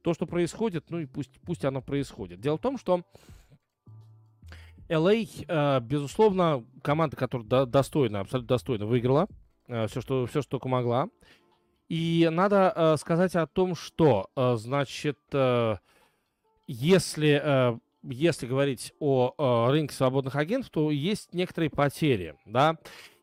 то, что происходит, ну и пусть, пусть оно происходит. Дело в том, что LA, э, безусловно, команда, которая достойно, абсолютно достойно выиграла э, все, что, все, что только могла. И надо э, сказать о том, что, значит, если, если говорить о рынке свободных агентов, то есть некоторые потери, да.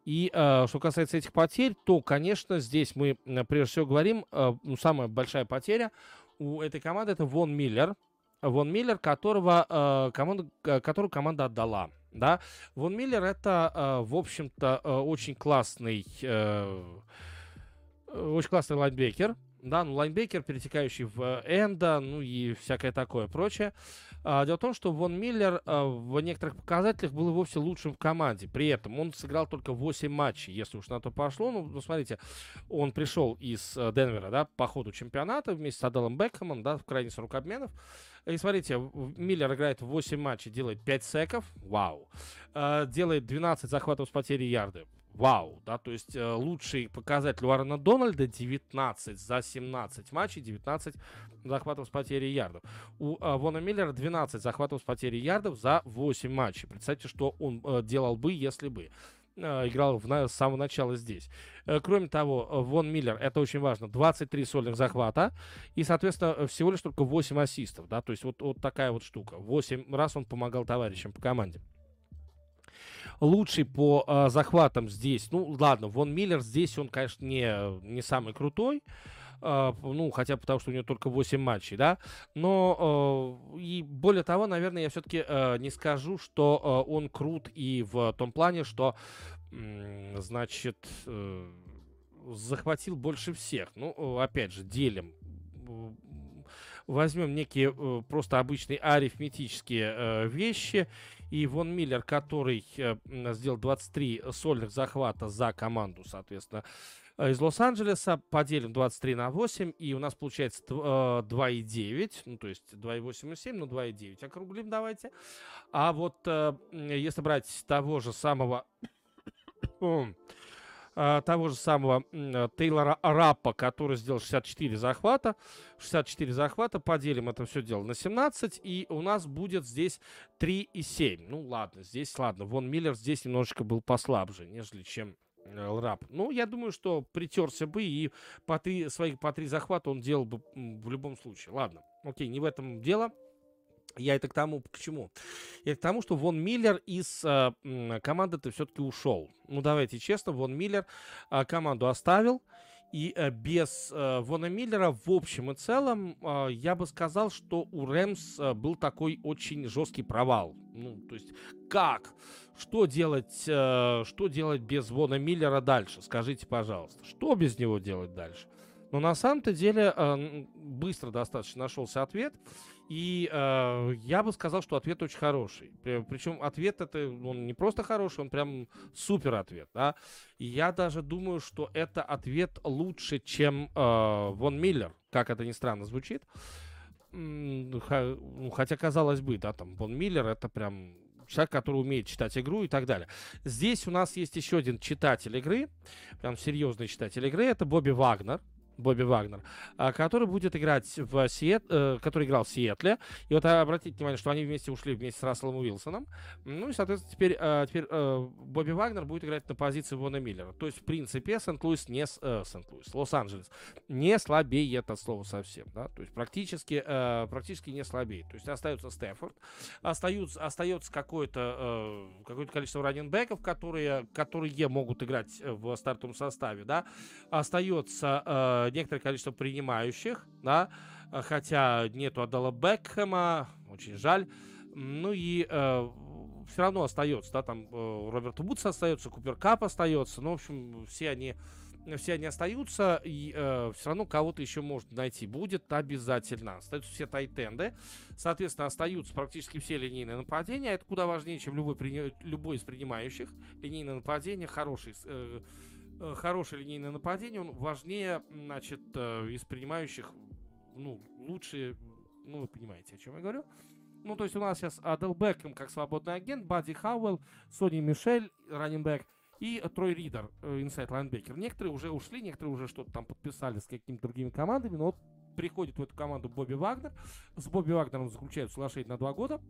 И что касается этих потерь, то, конечно, здесь мы прежде всего говорим, ну, самая большая потеря у этой команды это Вон Миллер, Вон Миллер, которого, э, команда, которую команда отдала. Да? Вон Миллер это, э, в общем-то, э, очень классный, э, очень классный лайнбекер. Да, ну лайнбекер, перетекающий в энда, ну и всякое такое прочее. А, дело в том, что Вон Миллер а, в некоторых показателях был вовсе лучшим в команде. При этом он сыграл только 8 матчей, если уж на то пошло. Ну, ну смотрите, он пришел из э, Денвера, да, по ходу чемпионата вместе с Оделлом Бекхэмом, да, в крайний срок обменов. И смотрите, Миллер играет 8 матчей, делает 5 секов, вау. А, делает 12 захватов с потерей ярды, вау, да, то есть э, лучший показатель у Аарона Дональда 19 за 17 матчей, 19 захватов с потерей ярдов. У э, Вона Миллера 12 захватов с потерей ярдов за 8 матчей. Представьте, что он э, делал бы, если бы э, играл в, с самого начала здесь. Э, кроме того, э, Вон Миллер, это очень важно, 23 сольных захвата и, соответственно, всего лишь только 8 ассистов, да, то есть вот, вот такая вот штука. 8 раз он помогал товарищам по команде лучший по э, захватам здесь. Ну, ладно, Вон Миллер здесь, он, конечно, не, не самый крутой. Ну, хотя потому, что у него только 8 матчей, да, но uh, и более того, наверное, я все-таки uh, не скажу, что он крут и в том плане, что, значит, захватил больше всех. Ну, опять же, делим. Возьмем некие просто обычные арифметические вещи. И Вон Миллер, который э, сделал 23 сольных захвата за команду, соответственно, э, из Лос-Анджелеса, поделим 23 на 8, и у нас получается 2,9, э, ну, то есть 2,8 и 7, ну, 2,9 округлим давайте. А вот если брать того же самого того же самого Тейлора Раппа, который сделал 64 захвата. 64 захвата, поделим это все дело на 17, и у нас будет здесь 3 и 7. Ну ладно, здесь ладно. Вон Миллер здесь немножечко был послабже, нежели чем э, Рап. Ну, я думаю, что притерся бы и по три, своих по три захвата он делал бы в любом случае. Ладно, окей, не в этом дело. Я это к тому, к чему? Я к тому, что Вон Миллер из э, команды-то все-таки ушел. Ну, давайте честно, Вон Миллер э, команду оставил. И э, без э, Вона Миллера в общем и целом э, я бы сказал, что у Рэмс э, был такой очень жесткий провал. Ну, то есть как? Что делать, э, что делать без Вона Миллера дальше? Скажите, пожалуйста, что без него делать дальше? Но на самом-то деле э, быстро достаточно нашелся ответ. И э, я бы сказал, что ответ очень хороший. Причем ответ это он не просто хороший, он прям супер ответ. Да? Я даже думаю, что это ответ лучше, чем э, Вон Миллер, как это ни странно звучит. Ну, хотя, казалось бы, да, там Вон Миллер это прям человек, который умеет читать игру и так далее. Здесь у нас есть еще один читатель игры, прям серьезный читатель игры, это Бобби Вагнер. Бобби Вагнер, а, который будет играть в Сиэт, э, который играл в Сиэтле. И вот а, обратите внимание, что они вместе ушли вместе с Расселом Уилсоном. Ну и, соответственно, теперь, э, теперь э, Бобби Вагнер будет играть на позиции Вона Миллера. То есть, в принципе, Сент-Луис не... Э, Сент-Луис, Лос-Анджелес не слабеет от слова совсем. Да? То есть, практически, э, практически не слабеет. То есть, остается Стефорд, остаются, остается какое-то э, какое количество раненбеков, которые, которые могут играть в стартовом составе. Да? Остается некоторое количество принимающих, да, хотя нету Адала Бекхэма, очень жаль. Ну и э, все равно остается, да, там э, Роберт Вудс остается, Купер Кап остается, ну, в общем, все они все они остаются, и э, все равно кого-то еще может найти будет обязательно. Остаются все тайтенды, соответственно, остаются практически все линейные нападения. Это куда важнее, чем любой, любой из принимающих. Линейное нападение, хороший э, Э, хорошее линейное нападение, он важнее, значит, э, из принимающих, ну, лучше, ну, вы понимаете, о чем я говорю. Ну, то есть у нас сейчас Адел Бекхэм как свободный агент, Бадди Хауэлл, Сони Мишель, раннинбэк, и Трой Ридер, инсайд лайнбекер. Некоторые уже ушли, некоторые уже что-то там подписали с какими-то другими командами, но вот приходит в эту команду Бобби Вагнер. С Бобби Вагнером заключают соглашение на два года.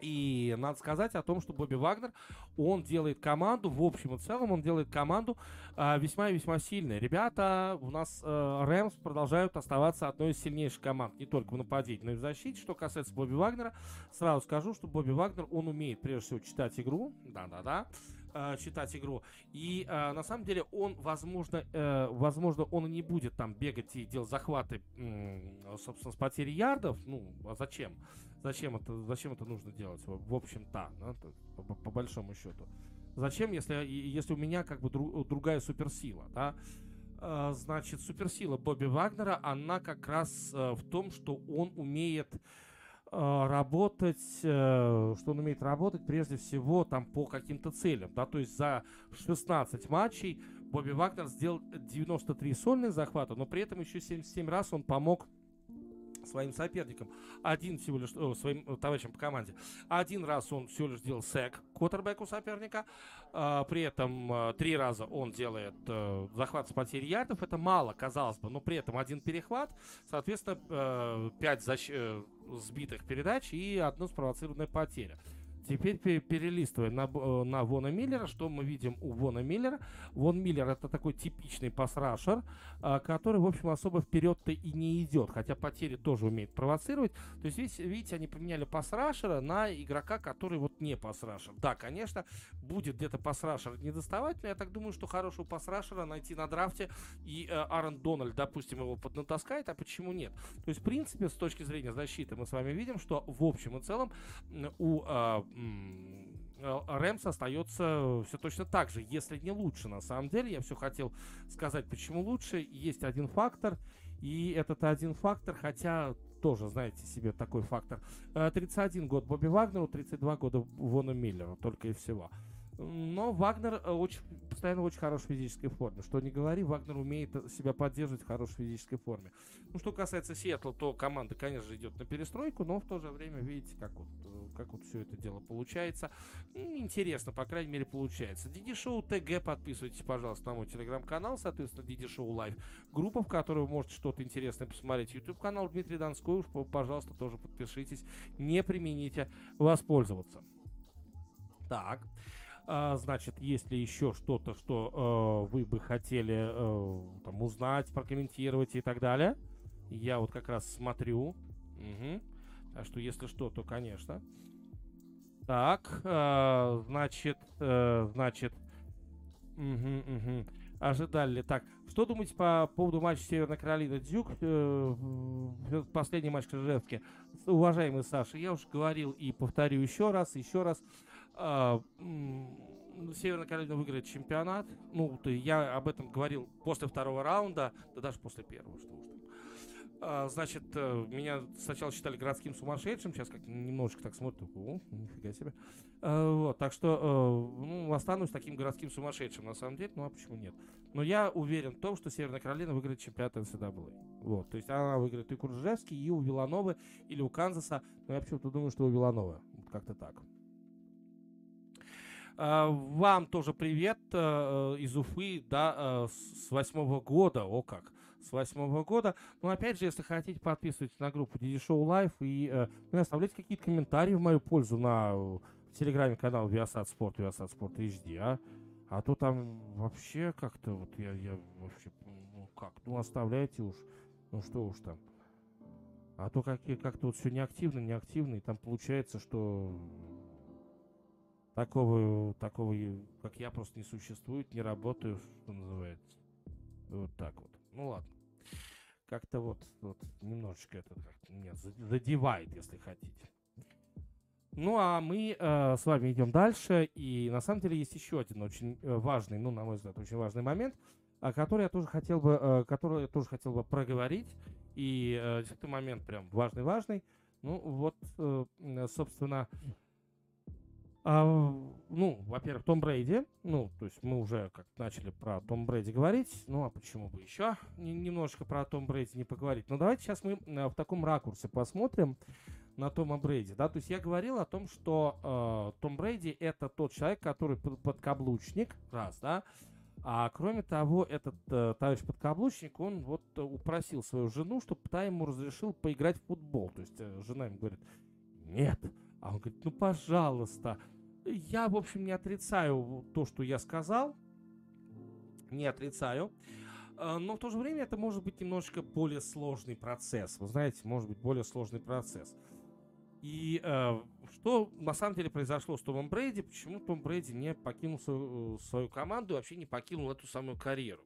И надо сказать о том, что Бобби Вагнер, он делает команду, в общем и целом, он делает команду э, весьма и весьма сильной. Ребята, у нас э, Рэмс продолжают оставаться одной из сильнейших команд, не только в нападении, но и в защите. Что касается Бобби Вагнера, сразу скажу, что Бобби Вагнер, он умеет прежде всего читать игру, да-да-да, э, читать игру. И э, на самом деле он, возможно, э, возможно, он не будет там бегать и делать захваты, э, собственно, с потерей ярдов. Ну, а зачем? Зачем это, зачем это нужно делать? В общем-то, да, по, по большому счету. Зачем, если, если у меня как бы друг, другая суперсила, да? А, значит, суперсила Бобби Вагнера, она как раз э, в том, что он умеет э, работать, э, что он умеет работать прежде всего там по каким-то целям, да, то есть за 16 матчей Бобби Вагнер сделал 93 сольных захвата, но при этом еще 77 раз он помог своим соперникам. Один всего лишь, о, своим о, товарищам по команде. Один раз он всего лишь делал сек квотербеку соперника. А, при этом а, три раза он делает а, захват с потерей ярдов. Это мало, казалось бы, но при этом один перехват. Соответственно, а, пять защ... Э, сбитых передач и одна спровоцированная потеря. Теперь перелистывая на, э, на Вона Миллера, что мы видим у Вона Миллера. Вон Миллер это такой типичный пасрашер, а, который, в общем, особо вперед-то и не идет, хотя потери тоже умеет провоцировать. То есть, видите, видите они поменяли пасрашера на игрока, который вот не пасрашер. Да, конечно, будет где-то пасрашер не доставать, но я так думаю, что хорошего пасрашера найти на драфте, и э, Аарон Дональд, допустим, его поднатаскает, а почему нет? То есть, в принципе, с точки зрения защиты мы с вами видим, что в общем и целом у Э, Рэмс остается все точно так же, если не лучше. На самом деле, я все хотел сказать, почему лучше. Есть один фактор, и этот один фактор, хотя тоже, знаете себе, такой фактор. 31 э, год Бобби Вагнеру, 32 года Вону Миллеру, только и всего. Но Вагнер э, очень, постоянно в очень хорошей физической форме. Что не говори, Вагнер умеет себя поддерживать в хорошей физической форме. Ну, что касается Сиэтла, то команда, конечно же, идет на перестройку, но в то же время, видите, как вот, э, как вот все это дело получается. Интересно, по крайней мере, получается. Диди Шоу ТГ, подписывайтесь, пожалуйста, на мой телеграм-канал, соответственно, Диди Шоу Лайв. Группа, в которой вы можете что-то интересное посмотреть. YouTube канал Дмитрий Донской, уж, пожалуйста, тоже подпишитесь. Не примените воспользоваться. Так. А, значит, если еще что-то, что э, вы бы хотели э, там, узнать, прокомментировать и так далее, я вот как раз смотрю. Угу. А что, если что, то, конечно. Так, э, значит, э, значит, угу, угу. ожидали. Так, что думаете по поводу матча Северной Каролины Дюк? Э, последний матч Крыжевки. Уважаемый Саша, я уже говорил и повторю еще раз, еще раз. Северная Каролина выиграет чемпионат. Ну, я об этом говорил после второго раунда, да даже после первого, что уж а, значит, э, меня сначала считали городским сумасшедшим, сейчас как немножечко так смотрю, о, нифига себе. А, вот, так что, э, ну, останусь таким городским сумасшедшим, на самом деле, ну, а почему нет? Но я уверен в том, что Северная Каролина выиграет чемпионат NCAA. Вот, то есть она выиграет и Куржевский, и у Вилановы, или у Канзаса, но я почему-то думаю, что у Вилановы, как-то так. А, вам тоже привет э, из Уфы, да, с восьмого года, о как с восьмого года. Но опять же, если хотите, подписывайтесь на группу DD Show Live и э, ну, оставляйте какие-то комментарии в мою пользу на телеграме канал Viasat Sport, Viasat Sport HD, а? А то там вообще как-то вот я, я вообще, ну как, ну оставляйте уж, ну что уж там. А то как, как-то вот все неактивно, неактивно, и там получается, что такого, такого, как я, просто не существует, не работаю, что называется. Вот так вот. Ну ладно как-то вот, вот немножечко это меня задевает, если хотите. Ну а мы э, с вами идем дальше, и на самом деле есть еще один очень э, важный, ну на мой взгляд, очень важный момент, о который я тоже хотел бы, э, который я тоже хотел бы проговорить, и э, этот момент прям важный-важный. Ну вот, э, собственно, а, ну, во-первых, Том Брейди. Ну, то есть мы уже как начали про Том Брейди говорить. Ну, а почему бы еще немножко про Том Брейди не поговорить? Ну, давайте сейчас мы а, в таком ракурсе посмотрим на Тома Брейди, да, то есть я говорил о том, что э, Том Брейди это тот человек, который под, подкаблучник, раз, да, а кроме того, этот э, товарищ подкаблучник, он вот упросил свою жену, чтобы та ему разрешил поиграть в футбол, то есть э, жена ему говорит, нет, а он говорит, ну пожалуйста, я, в общем, не отрицаю то, что я сказал. Не отрицаю. А, но в то же время это может быть немножечко более сложный процесс. Вы знаете, может быть более сложный процесс. И э, что на самом деле произошло с Томом Брейди? Почему Том Брейди не покинул свою, свою команду и вообще не покинул эту самую карьеру?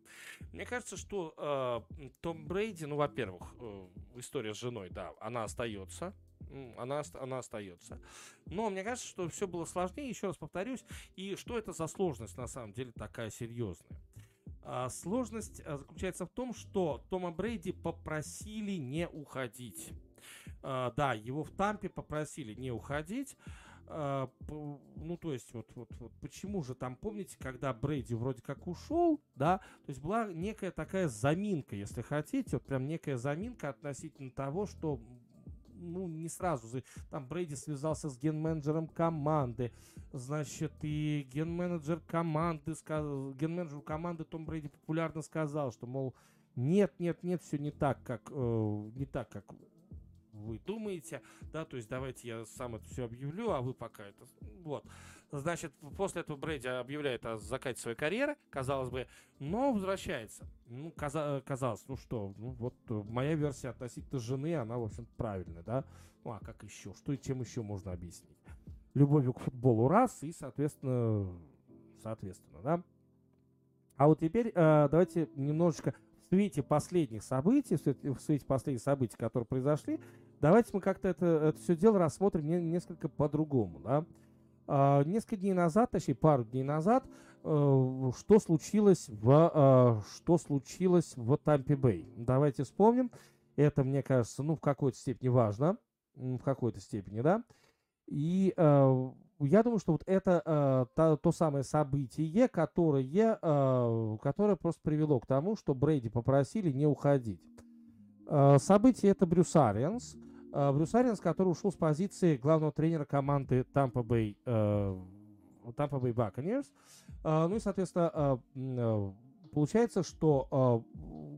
Мне кажется, что э, Том Брейди, ну, во-первых, э, история с женой, да, она остается она, она остается. Но мне кажется, что все было сложнее, еще раз повторюсь. И что это за сложность на самом деле такая серьезная? А, сложность а, заключается в том, что Тома Брейди попросили не уходить. А, да, его в Тампе попросили не уходить. Uh, ну, то есть, вот, вот, вот, почему же там, помните, когда Брейди вроде как ушел, да, то есть была некая такая заминка, если хотите, вот прям некая заминка относительно того, что ну, не сразу. Там Брейди связался с ген-менеджером команды. Значит, и ген-менеджер команды, сказал, ген-менеджер команды Том Брейди популярно сказал, что, мол, нет, нет, нет, все не так, как, э, не так, как вы думаете, да, то есть давайте я сам это все объявлю, а вы пока это, вот. Значит, после этого Брэди объявляет о закате своей карьеры, казалось бы, но возвращается. Ну, каза- казалось, ну что, ну вот моя версия относительно жены, она, в общем правильная, да? Ну, а как еще? Что и чем еще можно объяснить? Любовью к футболу раз, и, соответственно, соответственно, да? А вот теперь э, давайте немножечко в свете последних событий, в свете последних событий, которые произошли, давайте мы как-то это, это все дело рассмотрим не, несколько по-другому, да? А, несколько дней назад, точнее пару дней назад, э, что случилось в э, что случилось в Тампе Бэй. Давайте вспомним. Это, мне кажется, ну в какой-то степени важно, в какой-то степени, да. И э, я думаю, что вот это э, то, то самое событие, которое, э, которое просто привело к тому, что Брейди попросили не уходить. Э, событие это Брюс Ариенс. А, Брюс Ариенс, который ушел с позиции главного тренера команды Tampa Bay, э, Tampa Bay Buccaneers. А, ну и, соответственно, а, получается, что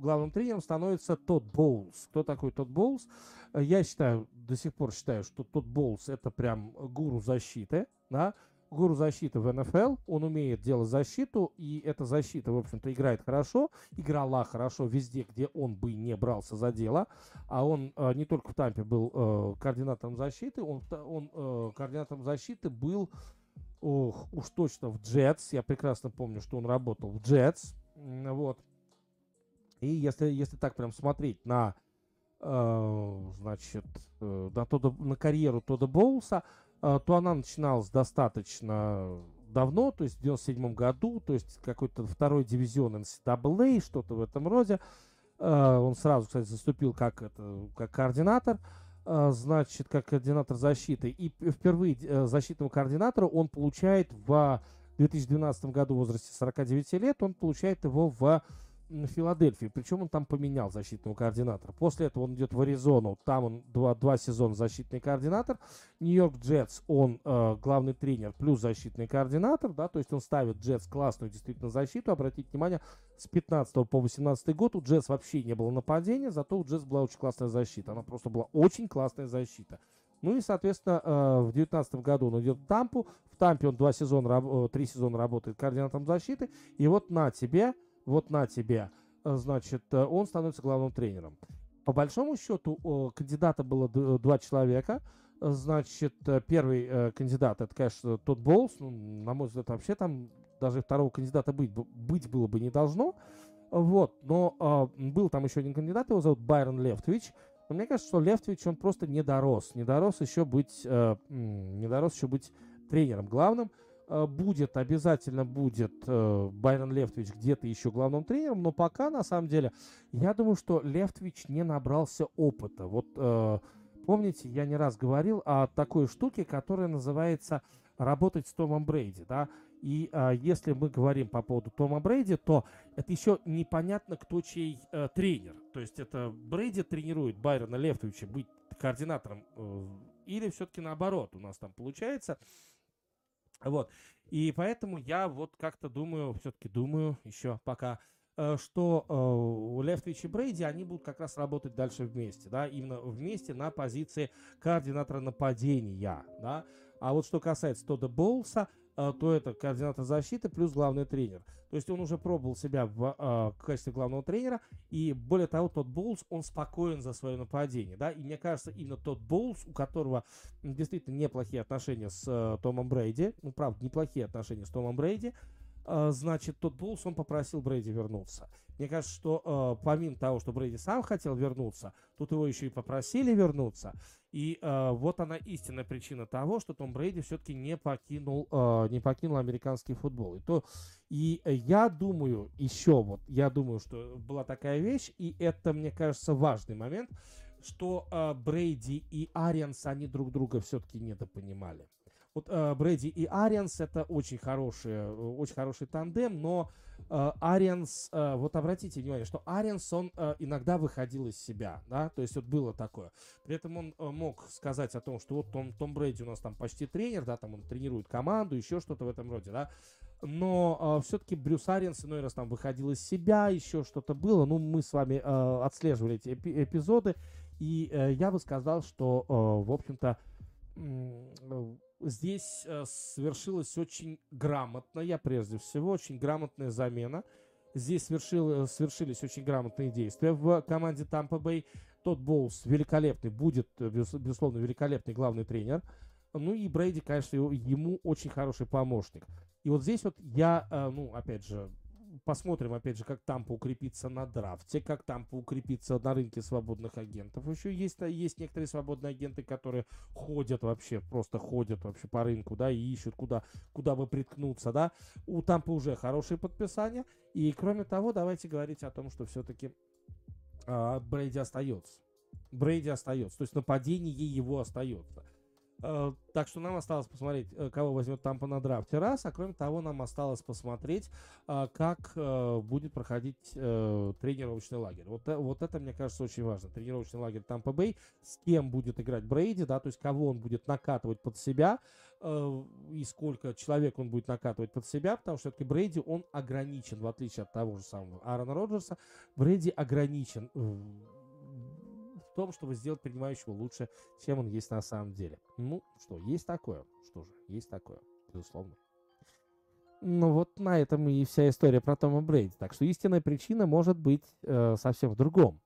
главным тренером становится Тодд Боулс. Кто такой Тодд Боулс? Я считаю, до сих пор считаю, что Тодд Боулс это прям гуру защиты, да, гуру защиты в НФЛ, он умеет делать защиту, и эта защита, в общем-то, играет хорошо, играла хорошо везде, где он бы не брался за дело, а он э, не только в Тампе был э, координатором защиты, он, он э, координатором защиты был, ох, уж точно в Джетс, я прекрасно помню, что он работал в Джетс, вот, и если, если так прям смотреть на, э, значит, э, на, Тодда, на карьеру Тода Боулса, а, то она начиналась достаточно давно, то есть в 97 году, то есть какой-то второй дивизион NCAA, а, что-то в этом роде. А, он сразу, кстати, заступил как, это, как координатор, значит, как координатор защиты. И впервые защитного координатора он получает в 2012 году в возрасте 49 лет, он получает его в Филадельфии. Причем он там поменял защитного координатора. После этого он идет в Аризону. Там он два, два сезона защитный координатор. Нью-Йорк Джетс он э, главный тренер плюс защитный координатор. Да, то есть он ставит Джетс классную действительно защиту. Обратите внимание, с 15 по 18 год у Джетс вообще не было нападения. Зато у Джетс была очень классная защита. Она просто была очень классная защита. Ну и, соответственно, э, в 2019 году он идет в Тампу. В Тампе он два сезона, э, три сезона работает координатором защиты. И вот на тебе вот на тебе, э, значит, э, он становится главным тренером. По большому счету, кандидата было два человека. Значит, э, первый кандидат, это, конечно, тот Болс. Ну, на мой взгляд, вообще там даже второго кандидата быть, быть было бы не должно. Вот, но э, был там еще один кандидат, его зовут Байрон Левтович. Но мне кажется, что Левтович, он просто не дорос. Не дорос еще быть, э, не дорос еще быть тренером главным. Э, будет, обязательно будет э, Байрон Левтович где-то еще главным тренером, но пока, на самом деле, я думаю, что Левтович не набрался опыта. Вот э, помните, я не раз говорил о такой штуке, которая называется работать с Томом Брейди, да, и э, если мы говорим по поводу Тома Брейди, то это еще непонятно, кто чей э, тренер. То есть это Брейди тренирует Байрона Левтовича быть координатором, э, или все-таки наоборот у нас там получается. Вот. И поэтому я вот как-то думаю, все-таки думаю еще пока, э, что э, у Левтович и Брейди, они будут как раз работать дальше вместе, да, именно вместе на позиции координатора нападения, да. А вот что касается Тода Боулса, то это координатор защиты плюс главный тренер. То есть он уже пробовал себя в, а, в качестве главного тренера, и более того, тот Боулс, он спокоен за свое нападение, да, и мне кажется, именно тот Боулс, у которого действительно неплохие отношения с uh, Томом Брейди, ну, правда, неплохие отношения с Томом Брейди, значит, тот Боулс, он попросил Брейди вернуться. Мне кажется, что э, помимо того, что Брейди сам хотел вернуться, тут его еще и попросили вернуться. И э, вот она истинная причина того, что Том Брейди все-таки не покинул, э, не покинул американский футбол. И, то, и я думаю, еще вот, я думаю, что была такая вещь, и это, мне кажется, важный момент, что э, Брейди и Арианс, они друг друга все-таки недопонимали. Вот э, Брэди и Арианс это очень хороший, э, очень хороший тандем, но э, Арианс, э, вот обратите внимание, что Арианс, он э, иногда выходил из себя, да, то есть вот было такое. При этом он э, мог сказать о том, что вот Том, Том Брэди у нас там почти тренер, да, там он тренирует команду, еще что-то в этом роде, да, но э, все-таки Брюс Ариенс иной раз там выходил из себя, еще что-то было. Ну, мы с вами э, отслеживали эти эпи- эпизоды, и э, я бы сказал, что, э, в общем-то, э, здесь э, совершилась очень грамотная, прежде всего, очень грамотная замена. Здесь свершил, свершились очень грамотные действия в команде Тампа Бэй. Тот Боулс великолепный, будет, безусловно, великолепный главный тренер. Ну и Брейди, конечно, ему очень хороший помощник. И вот здесь вот я, э, ну, опять же, посмотрим, опять же, как там поукрепиться на драфте, как там поукрепиться на рынке свободных агентов. Еще есть, есть некоторые свободные агенты, которые ходят вообще, просто ходят вообще по рынку, да, и ищут, куда, куда бы приткнуться, да. У Тампа уже хорошие подписания. И, кроме того, давайте говорить о том, что все-таки а, Брейди остается. Брейди остается. То есть нападение его остается. Э, так что нам осталось посмотреть, э, кого возьмет Тампа на драфте раз, а кроме того нам осталось посмотреть, э, как будет проходить тренировочный лагерь. Вот, вот это, мне кажется, очень важно. Тренировочный лагерь Тампа Бэй, с кем будет играть Брейди, да, то есть кого он будет накатывать под себя, и сколько человек он будет накатывать под себя, потому что все-таки Брейди, он ограничен, в отличие от того же самого Аарона Роджерса, Брейди ограничен том, чтобы сделать принимающего лучше, чем он есть на самом деле. Ну, что, есть такое. Что же, есть такое. безусловно. Ну вот на этом и вся история про Тома Брейди. Так что истинная причина может быть э, совсем в другом.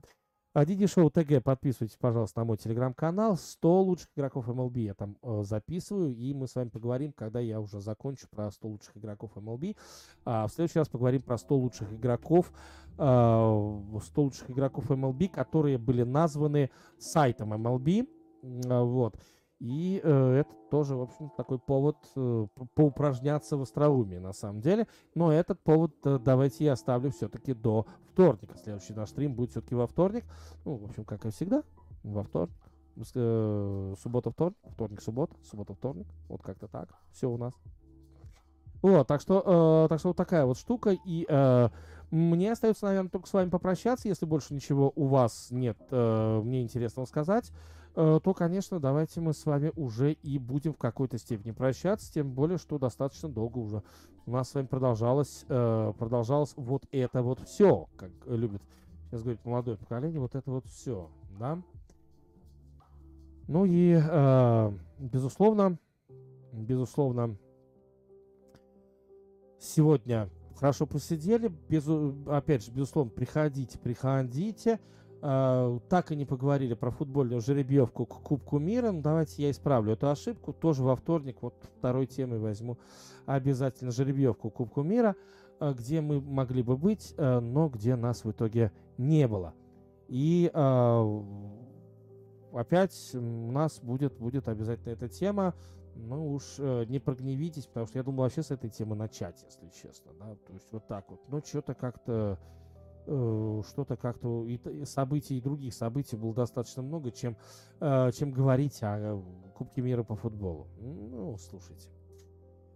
А Диди Шоу ТГ, подписывайтесь, пожалуйста, на мой телеграм-канал. 100 лучших игроков MLB я там э, записываю, и мы с вами поговорим, когда я уже закончу про 100 лучших игроков MLB. А в следующий раз поговорим про 100 лучших игроков, э, 100 лучших игроков MLB, которые были названы сайтом MLB. Э, вот. И э, это тоже, в общем, такой повод э, поупражняться в остроумии, на самом деле. Но этот повод э, давайте я оставлю все-таки до вторника. Следующий наш стрим будет все-таки во вторник. Ну, в общем, как и всегда, во вторник. Э, суббота, вторник, вторник, суббота, суббота, вторник. Вот как-то так. Все у нас. Вот, так что, э, так что вот такая вот штука. И э, мне остается, наверное, только с вами попрощаться, если больше ничего у вас нет э, мне интересного сказать. Э, то, конечно, давайте мы с вами уже и будем в какой-то степени прощаться, тем более, что достаточно долго уже у нас с вами продолжалось, э, продолжалось вот это вот все, как любит сейчас говорить молодое поколение, вот это вот все, да. Ну и, э, безусловно, безусловно, сегодня хорошо посидели, без, опять же, безусловно, приходите, приходите, Uh, так и не поговорили про футбольную жеребьевку к Кубку мира. Ну, давайте я исправлю эту ошибку. Тоже во вторник, вот второй темой возьму обязательно жеребьевку к Кубку мира, uh, где мы могли бы быть, uh, но где нас в итоге не было. И опять у нас будет, будет обязательно эта тема. Ну уж э, не прогневитесь, потому что я думал вообще с этой темы начать, если честно. Да? То есть вот так вот. Но что-то как-то Э, что-то как-то и событий, и других событий было достаточно много, чем, э, чем говорить о Кубке мира по футболу. Ну, слушайте.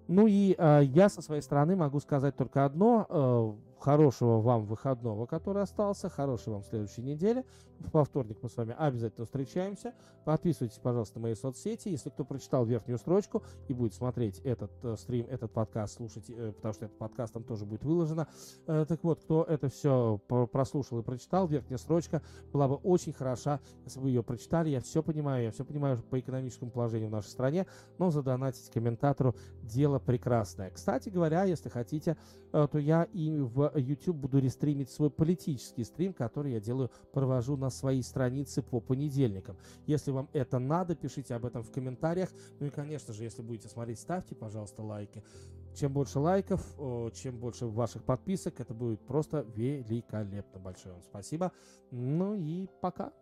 Ну и э, я со своей стороны могу сказать только одно хорошего вам выходного, который остался, хорошей вам следующей недели. Во вторник мы с вами обязательно встречаемся. Подписывайтесь, пожалуйста, на мои соцсети. Если кто прочитал верхнюю строчку и будет смотреть этот э, стрим, этот подкаст, слушать, э, потому что этот подкаст там тоже будет выложено. Э, так вот, кто это все прослушал и прочитал, верхняя строчка была бы очень хороша, если бы ее прочитали. Я все понимаю, я все понимаю по экономическому положению в нашей стране, но задонатить комментатору дело прекрасное. Кстати говоря, если хотите, то я и в YouTube буду рестримить свой политический стрим, который я делаю, провожу на своей странице по понедельникам. Если вам это надо, пишите об этом в комментариях. Ну и, конечно же, если будете смотреть, ставьте, пожалуйста, лайки. Чем больше лайков, чем больше ваших подписок, это будет просто великолепно. Большое вам спасибо. Ну и пока.